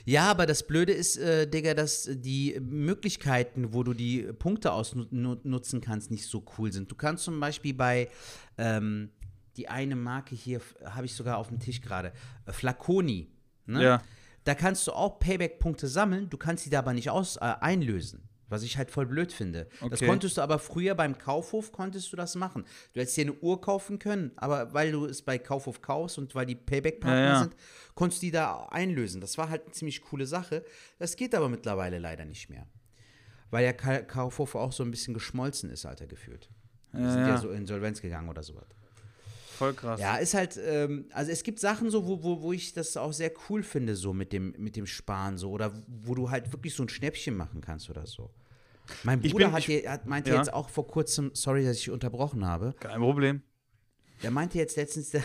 Ja, aber das Blöde ist, äh, Digga, dass die Möglichkeiten, wo du die Punkte ausnutzen kannst, nicht so cool sind. Du kannst zum Beispiel bei ähm, die eine Marke hier, habe ich sogar auf dem Tisch gerade, äh, Flaconi. Ne? Ja. Da kannst du auch Payback-Punkte sammeln, du kannst sie da aber nicht aus, äh, einlösen. Was ich halt voll blöd finde. Das Okay. konntest du aber früher beim Kaufhof konntest du das machen. Du hättest dir eine Uhr kaufen können, aber weil du es bei Kaufhof kaufst und weil die Payback-Partner Ja, ja. sind, konntest du die da einlösen. Das war halt eine ziemlich coole Sache. Das geht aber mittlerweile leider nicht mehr. Weil Ka Kaufhof auch so ein bisschen geschmolzen ist, Alter, gefühlt. Die Ja, sind ja. ja. so insolvenz gegangen oder sowas. Voll krass. Ja, ist halt, ähm, also es gibt Sachen so, wo, wo, wo ich das auch sehr cool finde, so mit dem, mit dem Sparen so, oder wo du halt wirklich so ein Schnäppchen machen kannst oder so. Mein Bruder bin- hat, ich- hat, meinte ja. jetzt auch vor kurzem, sorry, dass ich unterbrochen habe, Kein Problem. der meinte jetzt letztens, der,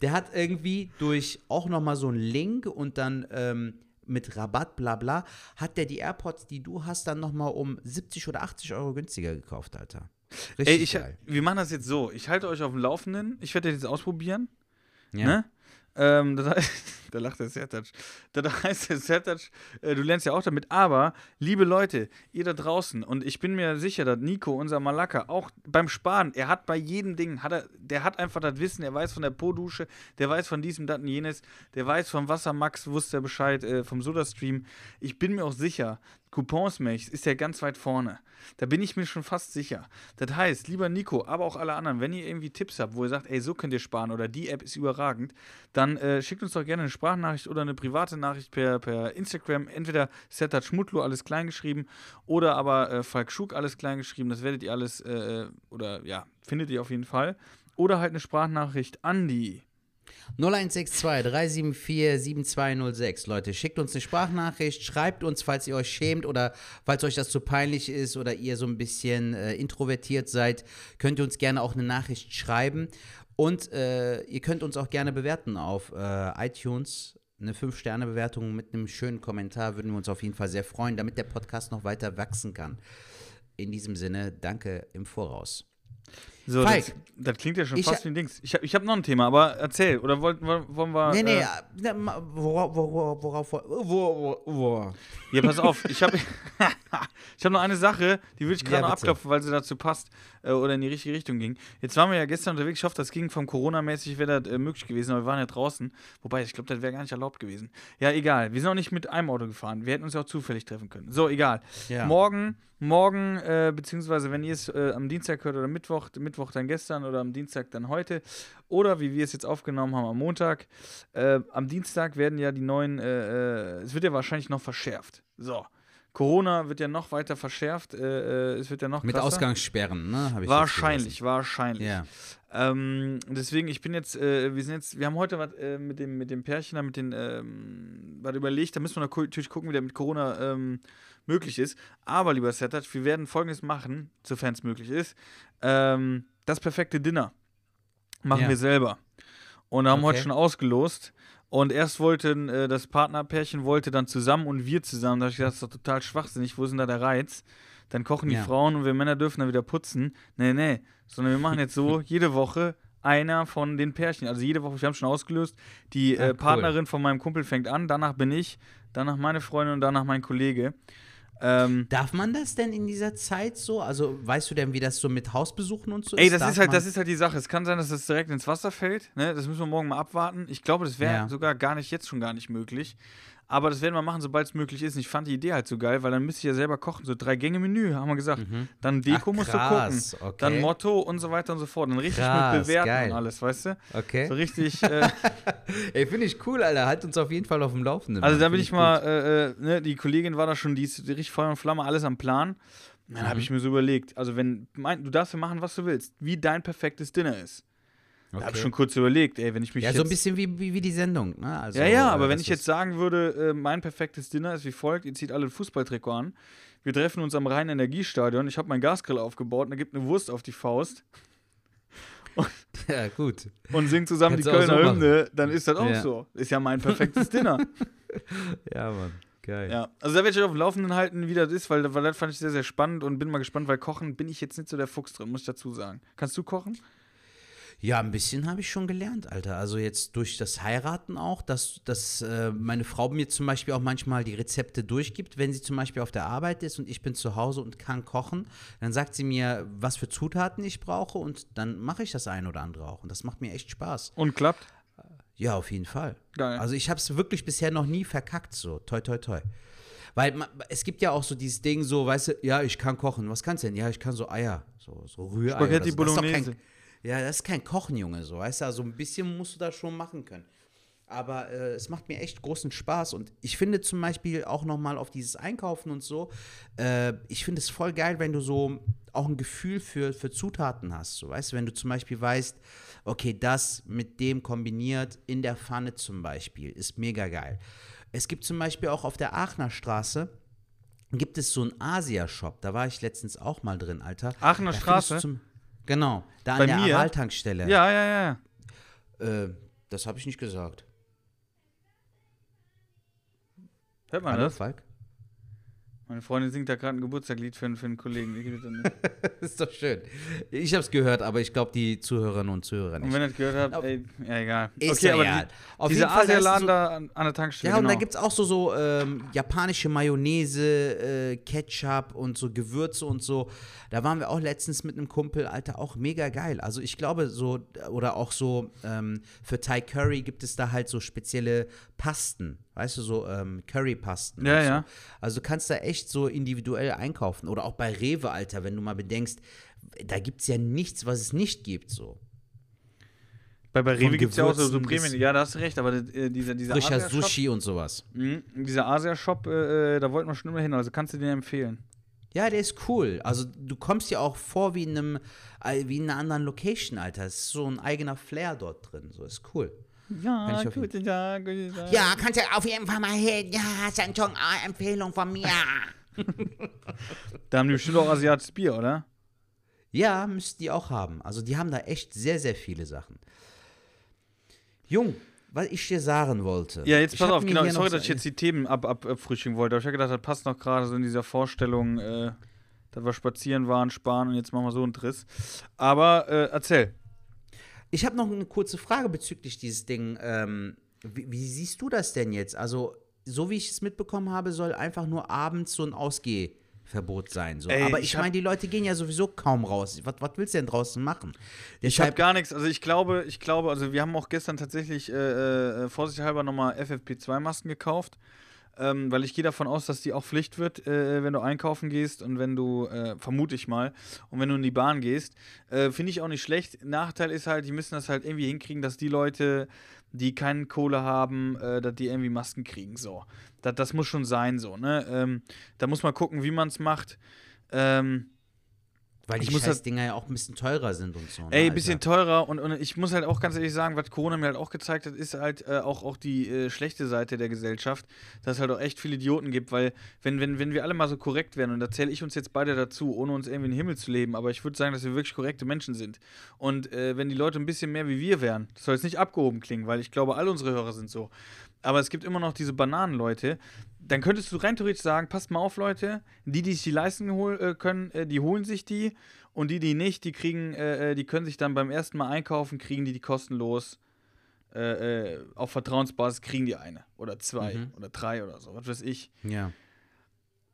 der hat irgendwie durch auch nochmal so einen Link und dann ähm, mit Rabatt, bla bla, hat der die AirPods, die du hast, dann nochmal um 70 oder 80 Euro günstiger gekauft, Alter. Richtig Ey, ich, geil. wir machen das jetzt so. Ich halte euch auf dem Laufenden. Ich werde das jetzt ausprobieren. Ja. Ne? Ähm, das heißt, da lacht der Sertac. Das heißt, der Sertac, äh, du lernst ja auch damit. Aber, liebe Leute, ihr da draußen, und ich bin mir sicher, dass Nico, unser Malaka, auch beim Sparen, er hat bei jedem Ding, hat er, der hat einfach das Wissen, er weiß von der Po-Dusche, der weiß von diesem, das und jenes, der weiß vom Wassermax, wusste er Bescheid, äh, vom SodaStream. Ich bin mir auch sicher, couponsmäßig ist er ganz weit vorne. Da bin ich mir schon fast sicher. Das heißt, lieber Nico, aber auch alle anderen, wenn ihr irgendwie Tipps habt, wo ihr sagt, ey, so könnt ihr sparen oder die App ist überragend, dann äh, schickt uns doch gerne eine Sprachnachricht oder eine private Nachricht per, per Instagram. Entweder Setat Schmutlo, alles klein geschrieben, oder aber äh, Falk Schug, alles klein geschrieben. Das werdet ihr alles, äh, oder ja, findet ihr auf jeden Fall. Oder halt eine Sprachnachricht an die 0162 374 7206. Leute, schickt uns eine Sprachnachricht, schreibt uns, falls ihr euch schämt oder falls euch das zu peinlich ist oder ihr so ein bisschen äh, introvertiert seid, könnt ihr uns gerne auch eine Nachricht schreiben. Und äh, ihr könnt uns auch gerne bewerten auf äh, iTunes. Eine 5-Sterne-Bewertung mit einem schönen Kommentar würden wir uns auf jeden Fall sehr freuen, damit der Podcast noch weiter wachsen kann. In diesem Sinne, danke im Voraus. So, Falk, das, das klingt ja schon ich fast wie ein Dings. Ich, ich habe noch ein Thema, aber erzähl. Oder wollten wir, wollen wir. Nee, nee, äh, ma- worauf, worauf, worauf, wo, wo, wo. Ja, pass auf, ich habe ich hab noch eine Sache, die würde ich gerade Ja, noch abklopfen, weil sie dazu passt äh, oder in die richtige Richtung ging. Jetzt waren wir ja gestern unterwegs, ich hoffe, das ging vom Corona-mäßig, wäre das äh, möglich gewesen, aber wir waren ja draußen. Wobei, ich glaube, das wäre gar nicht erlaubt gewesen. Ja, egal, wir sind auch nicht mit einem Auto gefahren, wir hätten uns ja auch zufällig treffen können. So, egal. Ja. Morgen, morgen, äh, beziehungsweise wenn ihr es äh, am Dienstag hört oder Mittwoch, Mittwoch dann gestern oder am Dienstag dann heute oder wie wir es jetzt aufgenommen haben am Montag, äh, am Dienstag werden ja die neuen, äh, äh, es wird ja wahrscheinlich noch verschärft. So. Corona wird ja noch weiter verschärft, äh, äh, es wird ja noch Mit krasser. Ausgangssperren, ne? Wahrscheinlich, wahrscheinlich. gelesen. Ähm, deswegen, ich bin jetzt, äh, wir sind jetzt, wir haben heute was äh, mit, dem, mit dem Pärchen da, mit den, ähm, was überlegt, da müssen wir natürlich gucken, wie der mit Corona ähm, möglich ist. Aber, lieber Setat, wir werden folgendes machen, sofern es möglich ist. Ähm, das perfekte Dinner machen Ja. wir selber. Und haben heute Okay. schon ausgelost. Und erst wollten, äh, das Partnerpärchen wollte dann zusammen und wir zusammen. Da habe ich gedacht, das ist doch total schwachsinnig. Wo ist denn da der Reiz? Dann kochen die Ja. Frauen und wir Männer dürfen dann wieder putzen. Nee, nee. Sondern wir machen jetzt so, jede Woche einer von den Pärchen. Also jede Woche, wir haben schon ausgelöst. Die Ah, äh, cool. Partnerin von meinem Kumpel fängt an, danach bin ich, danach meine Freundin und danach mein Kollege. Ähm, Darf man das denn in dieser Zeit so? Also weißt du denn, wie das so mit Hausbesuchen und so Ey, ist? das Darf ist halt, das ist halt die Sache. Es kann sein, dass das direkt ins Wasser fällt. Ne? Das müssen wir morgen mal abwarten. Ich glaube, das wäre Ja. sogar gar nicht jetzt schon gar nicht möglich. Aber das werden wir machen, sobald es möglich ist. Und ich fand die Idee halt so geil, weil dann müsste ich ja selber kochen. So drei Gänge Menü, haben wir gesagt. Dann Deko Mhm. Ach, musst krass, du gucken. okay. Dann Motto und so weiter und so fort. Dann richtig Krass, mit Bewerten geil. und alles, weißt du? Okay. So richtig. Äh, Ey, finde ich cool, Alter. Halt uns auf jeden Fall auf dem Laufenden. also da bin ich mal, äh, äh, ne, die Kollegin war da schon, die ist richtig Feuer und Flamme, alles am Plan. Dann habe Mhm. ich mir so überlegt, also wenn, mein, du darfst ja machen, was du willst, wie dein perfektes Dinner ist. Da habe Okay. ich schon kurz überlegt, ey, wenn ich mich Ja, so ein bisschen wie, wie, wie die Sendung, ne? Also, Ja, ja, äh, aber wenn das ich jetzt sagen würde, äh, mein perfektes Dinner ist wie folgt: Ihr zieht alle ein Fußballtrikot an, wir treffen uns am Rhein-Energiestadion, ich habe meinen Gasgrill aufgebaut und da gibt eine Wurst auf die Faust Ja, gut. und singen zusammen die Kannst auch Kölner so. Hymne, dann ist das auch Ja. so. Ist ja mein perfektes Dinner. Ja, Mann. Geil. ja, also da werde ich euch auf dem Laufenden halten, wie das ist, weil, weil das fand ich sehr, sehr spannend und bin mal gespannt, weil Kochen bin ich jetzt nicht so der Fuchs drin, muss ich dazu sagen. Kannst du kochen? Ja, ein bisschen habe ich schon gelernt, Alter. Also jetzt durch das Heiraten auch, dass, dass äh, meine Frau mir zum Beispiel auch manchmal die Rezepte durchgibt, wenn sie zum Beispiel auf der Arbeit ist und ich bin zu Hause und kann kochen, dann sagt sie mir, was für Zutaten ich brauche und dann mache ich das ein oder andere auch. Und das macht mir echt Spaß. Und klappt? Ja, auf jeden Fall. Geil. Also ich habe es wirklich bisher noch nie verkackt, so toi toi toi. Weil ma, es gibt ja auch so dieses Ding, so, weißt du, ja, ich kann kochen. Was kannst du denn? Ja, ich kann so Eier, so, so Rührei. Spaghetti so. Bolognese. Ja, das ist kein Kochen, Junge, so, weißt du, also ein bisschen musst du da schon machen können. Aber äh, es macht mir echt großen Spaß und ich finde zum Beispiel auch nochmal auf dieses Einkaufen und so, äh, ich finde es voll geil, wenn du so auch ein Gefühl für, für Zutaten hast. So, weißt du, wenn du zum Beispiel weißt, okay, das mit dem kombiniert in der Pfanne zum Beispiel, ist mega geil. Es gibt zum Beispiel auch auf der Aachener Straße, gibt es so einen Asia-Shop, da war ich letztens auch mal drin, Alter. Aachener Da Straße? Genau, da Bei an der mir? Aral-Tankstelle. Ja, ja, ja. Äh, das habe ich nicht gesagt. Hört man Hallo, das? Falk? Meine Freundin singt da gerade ein Geburtstaglied für, für einen Kollegen. Ist doch schön. Ich habe es gehört, aber ich glaube, die Zuhörerinnen und Zuhörer Und nicht. wenn ihr das gehört habt, ey, ja, egal. Ist okay, ja aber egal. die, Auf ist Asialaden so- da an, an der Tankstelle, Ja, und genau. da gibt es auch so, so ähm, japanische Mayonnaise, äh, Ketchup und so Gewürze und so. Da waren wir auch letztens mit einem Kumpel, Alter, auch mega geil. Also ich glaube so, oder auch so, ähm, für Thai Curry gibt es da halt so spezielle Pasten, weißt du, so ähm, Currypasten. Ja, so. ja. Also du kannst da echt so individuell einkaufen. Oder auch bei Rewe, Alter, wenn du mal bedenkst, da gibt es ja nichts, was es nicht gibt, so. bei, bei Rewe gibt es ja auch so, so Prämien. Ja, da hast du recht, aber äh, dieser, dieser Frischer Sushi und sowas. Mhm, dieser Asia-Shop, äh, äh, da wollten wir schon immer hin, also kannst du den empfehlen. Ja, der ist cool. Also du kommst ja auch vor wie in einem, äh, wie in einer anderen Location, Alter. Es ist so ein eigener Flair dort drin. So ist cool. Ja, guten Tag, guten Tag. Ja, kannst du auf jeden Fall mal hin. Ja, ist ein Song, ah, Empfehlung von mir. Da haben die bestimmt auch asiatisches Bier, oder? Ja, müssten die auch haben. Also die haben da echt sehr, sehr viele Sachen. Jung, was ich dir sagen wollte. Ja, jetzt pass auf, genau. Sorry, dass ich jetzt die Themen ab, ab, abfrühstücken wollte. Aber ich habe gedacht, das passt noch gerade so in dieser Vorstellung, äh, dass wir spazieren waren, sparen und jetzt machen wir so einen Triss. Aber äh, erzähl. Ich habe noch eine kurze Frage bezüglich dieses Ding. Ähm, wie, wie siehst du das denn jetzt? Also, so wie ich es mitbekommen habe, soll einfach nur abends so ein Ausgehverbot sein. So. Ey, Aber ich ich meine, die Leute gehen ja sowieso kaum raus. Was, was willst du denn draußen machen? Ich habe gar nichts. Also ich glaube, ich glaube, also wir haben auch gestern tatsächlich äh, äh, vorsichtshalber nochmal FFP2-Masken gekauft. Ähm, weil ich gehe davon aus, dass die auch Pflicht wird, äh, wenn du einkaufen gehst und wenn du, äh, vermute ich mal, und wenn du in die Bahn gehst. Äh, Finde ich auch nicht schlecht. Nachteil ist halt, die müssen das halt irgendwie hinkriegen, dass die Leute, die keine Kohle haben, äh, dass die irgendwie Masken kriegen. So. Das, das muss schon sein, so, ne? Ähm, da muss man gucken, wie man es macht. Ähm, Weil die ich muss halt- Dinger ja auch ein bisschen teurer sind und so. ne, Ey, Alter? bisschen teurer und, und ich muss halt auch ganz ehrlich sagen, was Corona mir halt auch gezeigt hat, ist halt äh, auch, auch die äh, schlechte Seite der Gesellschaft, dass es halt auch echt viele Idioten gibt, weil wenn, wenn, wenn wir alle mal so korrekt wären, und da zähle ich uns jetzt beide dazu, ohne uns irgendwie in den Himmel zu leben, aber ich würde sagen, dass wir wirklich korrekte Menschen sind. Und äh, wenn die Leute ein bisschen mehr wie wir wären, das soll jetzt nicht abgehoben klingen, weil ich glaube, alle unsere Hörer sind so. Aber es gibt immer noch diese Bananenleute. Dann könntest du rein theoretisch sagen, passt mal auf, Leute, die, die sich die leisten hol äh, können, äh, die holen sich die und die, die nicht, die kriegen, äh, äh, die können sich dann beim ersten Mal einkaufen, kriegen die die kostenlos. Äh, äh, auf Vertrauensbasis kriegen die eine oder zwei Mhm. oder drei oder so, was weiß ich. Ja.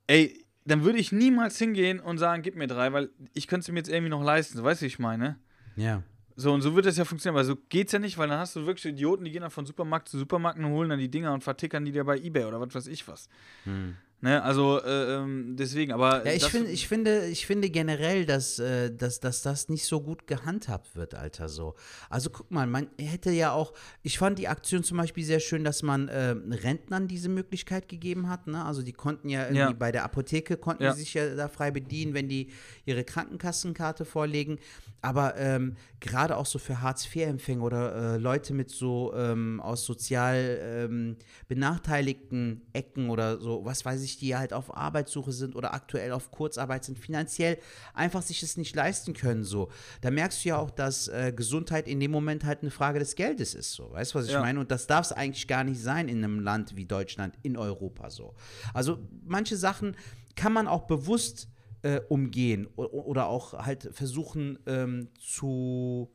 Ey, dann würde ich niemals hingehen und sagen, gib mir drei, weil ich könnte es mir jetzt irgendwie noch leisten, so weißt du, wie ich meine? Ja. So, und so wird das ja funktionieren, weil so geht's ja nicht, weil dann hast du wirklich Idioten, die gehen dann von Supermarkt zu Supermarkt und holen dann die Dinger und vertickern die dir bei Ebay oder was weiß ich was. Hm. Ne, also äh, ähm, deswegen, aber. Ja, ich, find, ich, finde, ich finde generell, dass, äh, dass, dass das nicht so gut gehandhabt wird, Alter, so. Also guck mal, man hätte ja auch, ich fand die Aktion zum Beispiel sehr schön, dass man äh, Rentnern diese Möglichkeit gegeben hat, ne? Also die konnten ja irgendwie Ja. bei der Apotheke, konnten Ja. die sich ja da frei bedienen, wenn die ihre Krankenkassenkarte vorlegen. Aber ähm, gerade auch so für Hartz-IV-Empfänger oder äh, Leute mit so ähm, aus sozial ähm, benachteiligten Ecken oder so, was weiß ich, die halt auf Arbeitssuche sind oder aktuell auf Kurzarbeit sind, finanziell einfach sich es nicht leisten können, so. Da merkst du ja auch, dass äh, Gesundheit in dem Moment halt eine Frage des Geldes ist, so. Weißt du, was ich Ja. meine? Und das darf es eigentlich gar nicht sein in einem Land wie Deutschland, in Europa, so. Also manche Sachen kann man auch bewusst äh, umgehen oder auch halt versuchen ähm, zu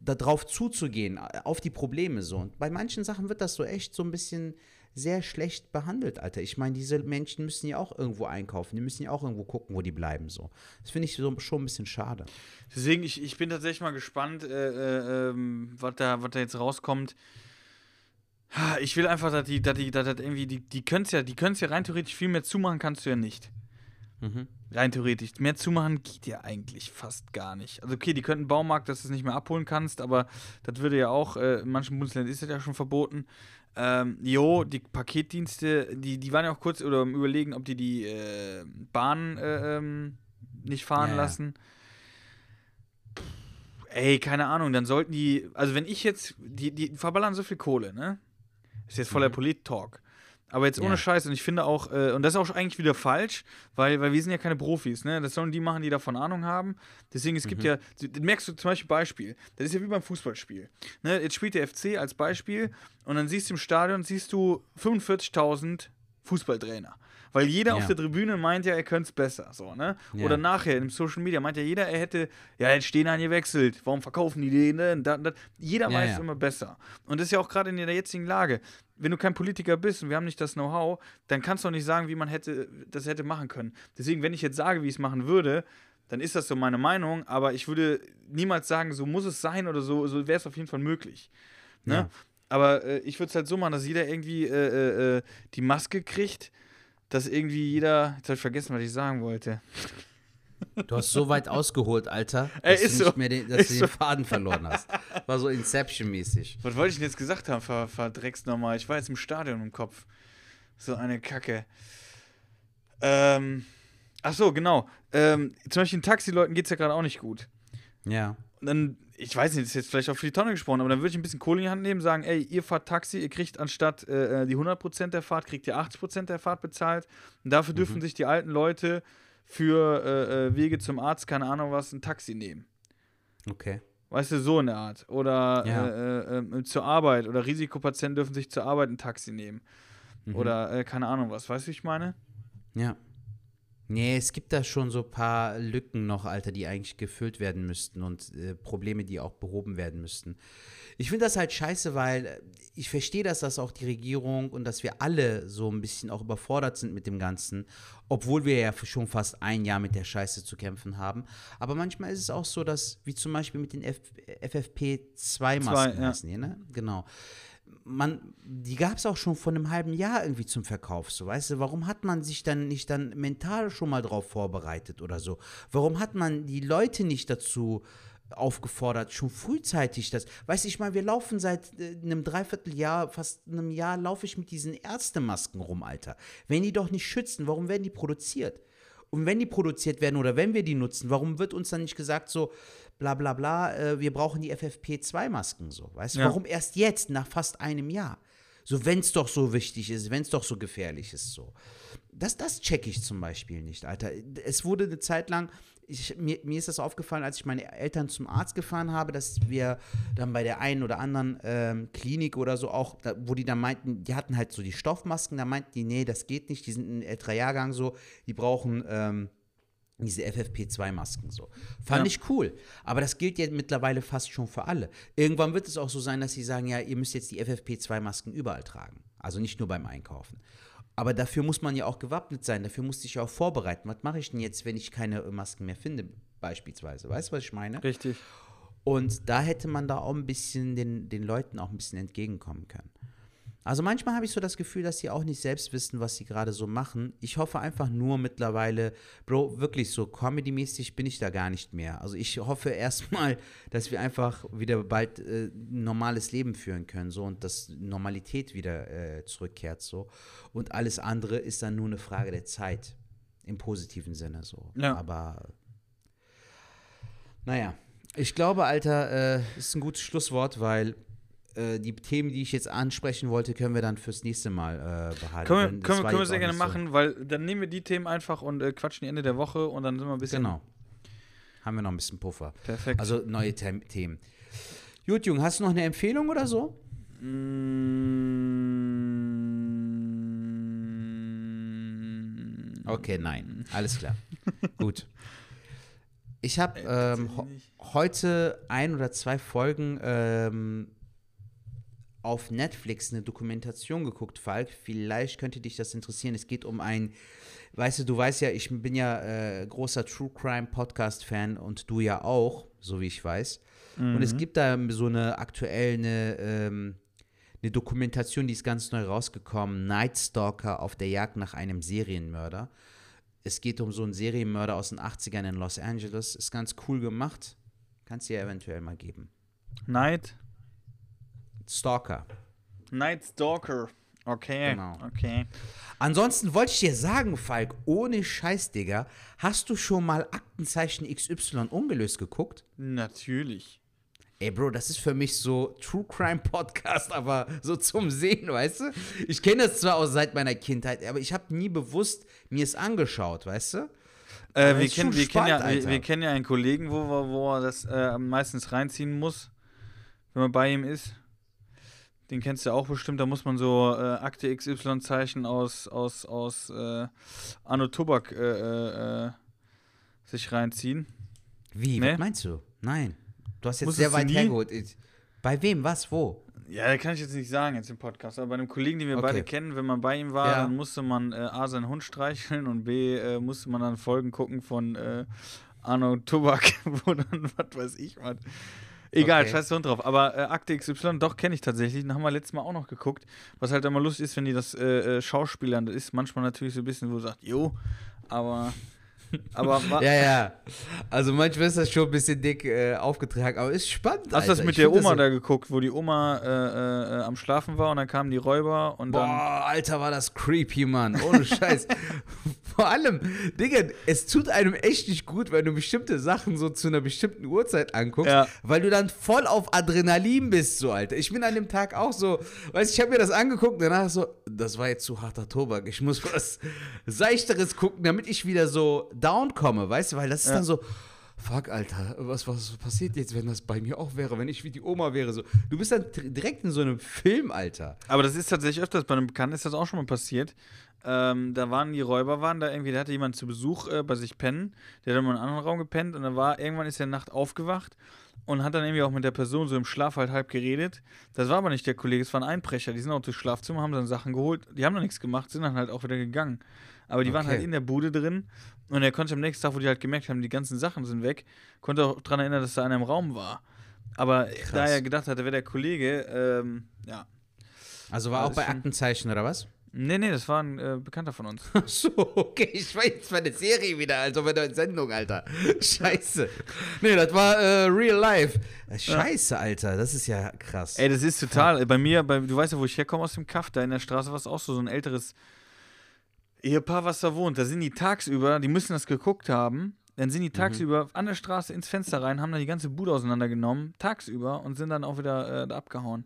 darauf zuzugehen, äh, auf die Probleme so. Und bei manchen Sachen wird das so echt so ein bisschen sehr schlecht behandelt, Alter. Ich meine, diese Menschen müssen ja auch irgendwo einkaufen, die müssen ja auch irgendwo gucken, wo die bleiben so. Das finde ich so, schon ein bisschen schade. Deswegen, ich, ich bin tatsächlich mal gespannt, äh, äh, ähm, was da, was da jetzt rauskommt. Ich will einfach, dass die, dass die, dass das irgendwie, die, die können es ja, die können ja rein theoretisch viel mehr zumachen, kannst du ja nicht. Mhm. Rein theoretisch. Mehr zumachen geht ja eigentlich fast gar nicht. Also okay, die könnten Baumarkt, dass du es nicht mehr abholen kannst, aber das würde ja auch, äh, in manchen Bundesländern ist das ja schon verboten. Ähm, jo, die Paketdienste, die, die waren ja auch kurz oder am überlegen, ob die die äh, Bahn äh, ähm, nicht fahren Ja, lassen. Ey, keine Ahnung, dann sollten die, also wenn ich jetzt, die, die verballern so viel Kohle, ne? Ist jetzt voller Polit-Talk. Aber jetzt ohne Ja. Scheiß, und ich finde auch, äh, und das ist auch eigentlich wieder falsch, weil, weil wir sind ja keine Profis, ne? Das sollen die machen, die davon Ahnung haben. Deswegen, es gibt ja, das merkst du zum Beispiel Beispiel, das ist ja wie beim Fußballspiel. Ne? Jetzt spielt der FC als Beispiel und dann siehst du im Stadion, siehst du 45.000 Fußballtrainer. Weil jeder Ja. auf der Tribüne meint ja, er könnte es besser. So, ne? Ja. Oder nachher im Social Media meint ja jeder, er hätte, ja, jetzt stehen an gewechselt. Warum verkaufen die den denn? Da, da. Jeder Ja, weiß ja. immer besser. Und das ist ja auch gerade in der jetzigen Lage. Wenn du kein Politiker bist und wir haben nicht das Know-how, dann kannst du auch nicht sagen, wie man hätte, das hätte machen können. Deswegen, wenn ich jetzt sage, wie ich es machen würde, dann ist das so meine Meinung, aber ich würde niemals sagen, so muss es sein oder so, so wäre es auf jeden Fall möglich. Ne? Aber äh, ich würde es halt so machen, dass jeder irgendwie äh, äh, äh, die Maske kriegt, dass irgendwie jeder, jetzt habe ich vergessen, was ich sagen wollte. Du hast so weit ausgeholt, Alter, Ey, dass, ist du, so. nicht mehr den, dass du den so. Faden verloren hast. War so Inception-mäßig. Was wollte ich denn jetzt gesagt haben, ver verdreckst nochmal? Ich war jetzt im Stadion im Kopf. So eine Kacke. Ähm, ach so, genau. Ähm, zum Beispiel den Taxileuten geht es ja gerade auch nicht gut. Ja. dann, ich weiß nicht, das ist jetzt vielleicht auch für die Tonne gesprochen, aber dann würde ich ein bisschen Kohle in die Hand nehmen, sagen, ey, ihr fahrt Taxi, ihr kriegt anstatt äh, die 100% der Fahrt, kriegt ihr 80% der Fahrt bezahlt. Und dafür dürfen sich die alten Leute für äh, äh, Wege zum Arzt, keine Ahnung was, ein Taxi nehmen. Okay. Weißt du, so in der Art. Oder Ja. äh, äh, äh, zur Arbeit. Oder Risikopatienten dürfen sich zur Arbeit ein Taxi nehmen. Mhm. Oder äh, keine Ahnung was. Weißt du, wie ich meine? Ja. Nee, es gibt da schon so ein paar Lücken noch, Alter, die eigentlich gefüllt werden müssten und äh, Probleme, die auch behoben werden müssten. Ich finde das halt scheiße, weil äh, ich verstehe, dass das auch die Regierung und dass wir alle so ein bisschen auch überfordert sind mit dem Ganzen, obwohl wir ja schon fast ein Jahr mit der Scheiße zu kämpfen haben. Aber manchmal ist es auch so, dass, wie zum Beispiel mit den F FFP2-Masken ja. heißen die, ne? Genau man, die gab es auch schon vor einem halben Jahr irgendwie zum Verkauf, so weißt du, warum hat man sich dann nicht dann mental schon mal drauf vorbereitet oder so? Warum hat man die Leute nicht dazu aufgefordert, schon frühzeitig das, weißt du, ich meine, wir laufen seit äh, einem Dreivierteljahr, fast einem Jahr, laufe ich mit diesen Ärztemasken rum, Alter. Wenn die doch nicht schützen, warum werden die produziert? Und wenn die produziert werden oder wenn wir die nutzen, warum wird uns dann nicht gesagt so, bla bla bla, äh, wir brauchen die FFP2-Masken so, weißt du? Ja. Warum erst jetzt, nach fast einem Jahr? So, wenn es doch so wichtig ist, wenn es doch so gefährlich ist, so. Das, das checke ich zum Beispiel nicht, Alter. Es wurde eine Zeit lang, ich, mir, mir ist das aufgefallen, als ich meine Eltern zum Arzt gefahren habe, dass wir dann bei der einen oder anderen ähm, Klinik oder so auch, da, wo die dann meinten, die hatten halt so die Stoffmasken, da meinten die, nee, das geht nicht, die sind ein älterer Jahrgang so, die brauchen ähm, diese FFP2-Masken so. Fand Ja. ich cool. Aber das gilt ja mittlerweile fast schon für alle. Irgendwann wird es auch so sein, dass sie sagen, ja, ihr müsst jetzt die FFP2-Masken überall tragen. Also nicht nur beim Einkaufen. Aber dafür muss man ja auch gewappnet sein, dafür muss ich ja auch vorbereiten. Was mache ich denn jetzt, wenn ich keine Masken mehr finde, beispielsweise? Weißt du, was ich meine? Richtig. Und da hätte man da auch ein bisschen den, den Leuten auch ein bisschen entgegenkommen können. Also manchmal habe ich so das Gefühl, dass sie auch nicht selbst wissen, was sie gerade so machen. Ich hoffe einfach nur mittlerweile, Bro, wirklich so comedy-mäßig bin ich da gar nicht mehr. Also ich hoffe erstmal, dass wir einfach wieder bald äh, ein normales Leben führen können, so und dass Normalität wieder äh, zurückkehrt, so. Und alles andere ist dann nur eine Frage der Zeit. Im positiven Sinne, so. Ja. Aber naja, ich glaube, Alter, äh, ist ein gutes Schlusswort, weil äh, die Themen, die ich jetzt ansprechen wollte, können wir dann fürs nächste Mal äh, behalten. Können können, können wir sehr gerne so- machen, weil dann nehmen wir die Themen einfach und äh, quatschen die Ende der Woche und dann sind wir ein bisschen. Genau. Haben wir noch ein bisschen Puffer. Perfekt. Also neue Them Themen. Gut, Jung, hast du noch eine Empfehlung oder so? Mm, Okay, nein. Alles klar. Gut. Ich habe ähm, heute ein oder zwei Folgen ähm, auf Netflix eine Dokumentation geguckt, Falk. Vielleicht könnte dich das interessieren. Es geht um ein, weißt du, du weißt ja, ich bin ja äh, großer True Crime Podcast Fan und du ja auch, so wie ich weiß. Und es gibt da so eine aktuell eine, ähm, eine Dokumentation, die ist ganz neu rausgekommen, Night Stalker auf der Jagd nach einem Serienmörder. Es geht um so einen Serienmörder aus den 80ern in Los Angeles. Ist ganz cool gemacht. Kannst dir eventuell mal geben. Night. Stalker. Night Stalker. Okay. Genau. Okay. Ansonsten wollte ich dir sagen, Falk, ohne Scheiß, Digga, hast du schon mal Aktenzeichen XY ungelöst geguckt? Natürlich. Ey, Bro, das ist für mich so True Crime Podcast, aber so zum Sehen, weißt du? Ich kenne das zwar auch seit meiner Kindheit, aber ich habe nie bewusst mir es angeschaut, weißt du? Äh, wir, kennen, wir, kennen ja, spannend, wir, wir kennen ja einen Kollegen, wo, wo er das äh, meistens reinziehen muss, wenn man bei ihm ist. Den kennst du auch bestimmt. Da muss man so äh, Akte XY-Zeichen aus, aus, aus äh, Anno Tobak äh, äh, äh, sich reinziehen. Wie? Nee. Was meinst du? Nein. Du hast jetzt Musstest sehr weit hergeholt. Bei wem? Was? Wo? Ja, das kann ich jetzt nicht sagen jetzt im Podcast, aber bei einem Kollegen, den wir Okay. beide kennen, wenn man bei ihm war, Ja. dann musste man äh, A, seinen Hund streicheln und B, äh, musste man dann Folgen gucken von äh, Arno Tobak, wo dann, was weiß ich, was. Egal, Okay. scheiß Hund drauf. Aber äh, Akte XY, doch, kenne ich tatsächlich. Den haben wir letztes Mal auch noch geguckt. Was halt immer lustig ist, wenn die das äh, äh, Schauspielern, das ist manchmal natürlich so ein bisschen, wo du sagst, jo, aber Aber Ja, ja. Also manchmal ist das schon ein bisschen dick äh, aufgetragen, aber ist spannend. hast du das mit Ich der Oma so- da geguckt, wo die Oma äh, äh, am Schlafen war und dann kamen die Räuber und dann. Boah, Alter, war das creepy, Mann. Ohne Scheiß. Vor allem, Digga, es tut einem echt nicht gut, wenn du bestimmte Sachen so zu einer bestimmten Uhrzeit anguckst, Ja. weil du dann voll auf Adrenalin bist, so, Alter. Ich bin an dem Tag auch so, weißt du, ich habe mir das angeguckt und danach so, das war jetzt zu harter Tobak. Ich muss was Seichteres gucken, damit ich wieder so down komme, weißt du, weil das ist Ja. dann so. Fuck, Alter, was, was passiert jetzt, wenn das bei mir auch wäre, wenn ich wie die Oma wäre? So, du bist dann direkt in so einem Film, Alter. Aber das ist tatsächlich öfters bei einem Bekannten, ist das auch schon mal passiert. Ähm, da waren die Räuber, waren da irgendwie, da hatte jemand zu Besuch äh, bei sich pennen, der hat dann mal in einem anderen Raum gepennt und dann war, irgendwann ist er Nacht aufgewacht und hat dann irgendwie auch mit der Person so im Schlaf halt halb geredet. Das war aber nicht der Kollege, es waren Einbrecher, die sind auch durchs Schlafzimmer, haben dann Sachen geholt, die haben noch nichts gemacht, sind dann halt auch wieder gegangen. Aber die waren Okay. halt in der Bude drin und er konnte am nächsten Tag, wo die halt gemerkt haben, die ganzen Sachen sind weg, konnte auch daran erinnern, dass da einer im Raum war. Aber da er gedacht hatte, wäre der Kollege, ähm, ja, Also war Ja, auch bei Aktenzeichen oder was? Nee, nee, das war ein äh, Bekannter von uns. Ach so, okay, ich war jetzt bei der Serie wieder, also bei der Sendung, Alter. Scheiße. Nee, das war äh, real life. Äh, Scheiße, Alter, das ist ja krass. Ey, das ist total. äh, Bei mir, bei, du weißt ja, wo ich herkomme aus dem Kaff, da in der Straße war es auch so, so ein älteres Ehepaar, was da wohnt. Da sind die tagsüber, die müssen das geguckt haben. Dann sind die tagsüber an der Straße ins Fenster rein, haben da die ganze Bude auseinandergenommen, tagsüber, und sind dann auch wieder äh, da abgehauen.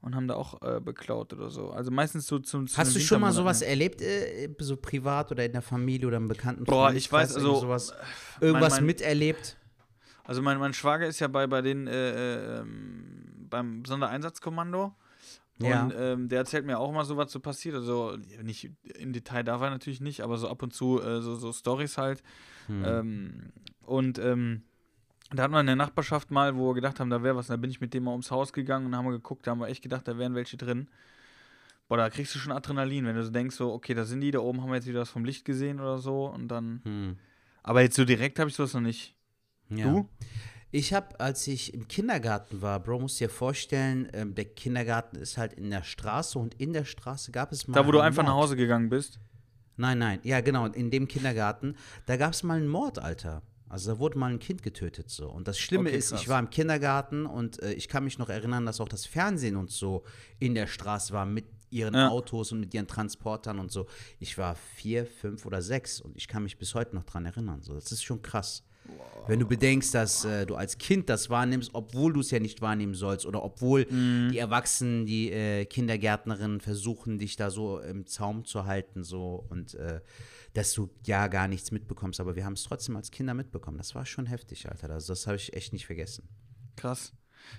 Und haben da auch äh, beklaut oder so. Also meistens so zum. zu Hast du schon mal sowas erlebt, äh, so privat oder in der Familie oder im bekannten Boah, ich weiß, also, sowas, irgendwas mein- miterlebt? Also mein, mein Schwager ist ja bei, bei den äh, äh, ähm, beim Sondereinsatzkommando. Ja. Und ähm, der erzählt mir auch mal so, was so passiert. Also nicht im Detail darf er natürlich nicht, aber so ab und zu äh, so, so Stories halt. Hm. Ähm, und ähm, da hatten wir in der Nachbarschaft mal, wo wir gedacht haben, da wäre was. Und da bin ich mit dem mal ums Haus gegangen und haben wir geguckt, da haben wir echt gedacht, da wären welche drin. Boah, da kriegst du schon Adrenalin, wenn du so denkst, so, okay, da sind die, da oben haben wir jetzt wieder was vom Licht gesehen oder so. Und dann. Hm. Aber jetzt so direkt habe ich sowas noch nicht. Ja. Du? Ich habe, als ich im Kindergarten war, Bro, musst dir vorstellen, ähm, der Kindergarten ist halt in der Straße und in der Straße gab es mal. Da, wo du einfach nach Mord. Hause gegangen bist. Nein, nein, ja, genau, in dem Kindergarten, da gab es mal einen Mord, Alter. Also da wurde mal ein Kind getötet so. Und das Schlimme Okay, ist, krass. ich war im Kindergarten und äh, ich kann mich noch erinnern, dass auch das Fernsehen und so in der Straße war mit ihren Ja. Autos und mit ihren Transportern und so. Ich war vier, fünf oder sechs und ich kann mich bis heute noch dran erinnern. So, das ist schon krass. Wenn du bedenkst, dass äh, du als Kind das wahrnimmst, obwohl du es ja nicht wahrnehmen sollst oder obwohl Mhm. die Erwachsenen, die äh, Kindergärtnerinnen versuchen, dich da so im Zaum zu halten so und äh, dass du ja gar nichts mitbekommst, aber wir haben es trotzdem als Kinder mitbekommen. Das war schon heftig, Alter. Also das habe ich echt nicht vergessen. Krass.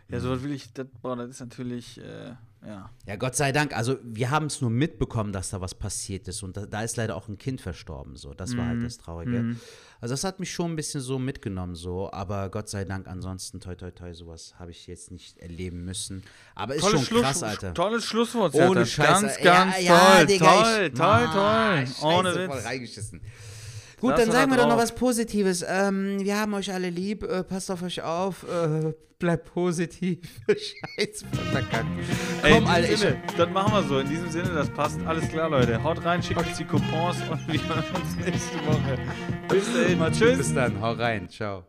Ja, so will ich, das, boah, das ist natürlich, äh, ja. Ja, Gott sei Dank. Also wir haben es nur mitbekommen, dass da was passiert ist und da, da ist leider auch ein Kind verstorben. So, das war Mhm. halt das Traurige. Also das hat mich schon ein bisschen so mitgenommen, so. Aber Gott sei Dank, ansonsten toi toi toi, sowas habe ich jetzt nicht erleben müssen. Aber ist Tolles, schon Schluss, krass, Alter. tolles Schlusswort, Ohne. Scheiß. Ganz, ganz ja, ja, toll, Digga, toll, ich, toll, Ah, toll. Ohne Scheiße, voll Witz. reingeschissen. Gut, dann sagen da wir doch noch was Positives. Ähm, wir haben euch alle lieb, äh, passt auf euch auf, äh, bleibt positiv. Scheiße, verkackt. Komm, in Alter, ich, das machen wir so. In diesem Sinne, das passt. Alles klar, Leute. Haut rein, schickt uns die Coupons und wir hören uns nächste Woche. Bis dahin, mal tschüss. bis dann, hau rein, ciao.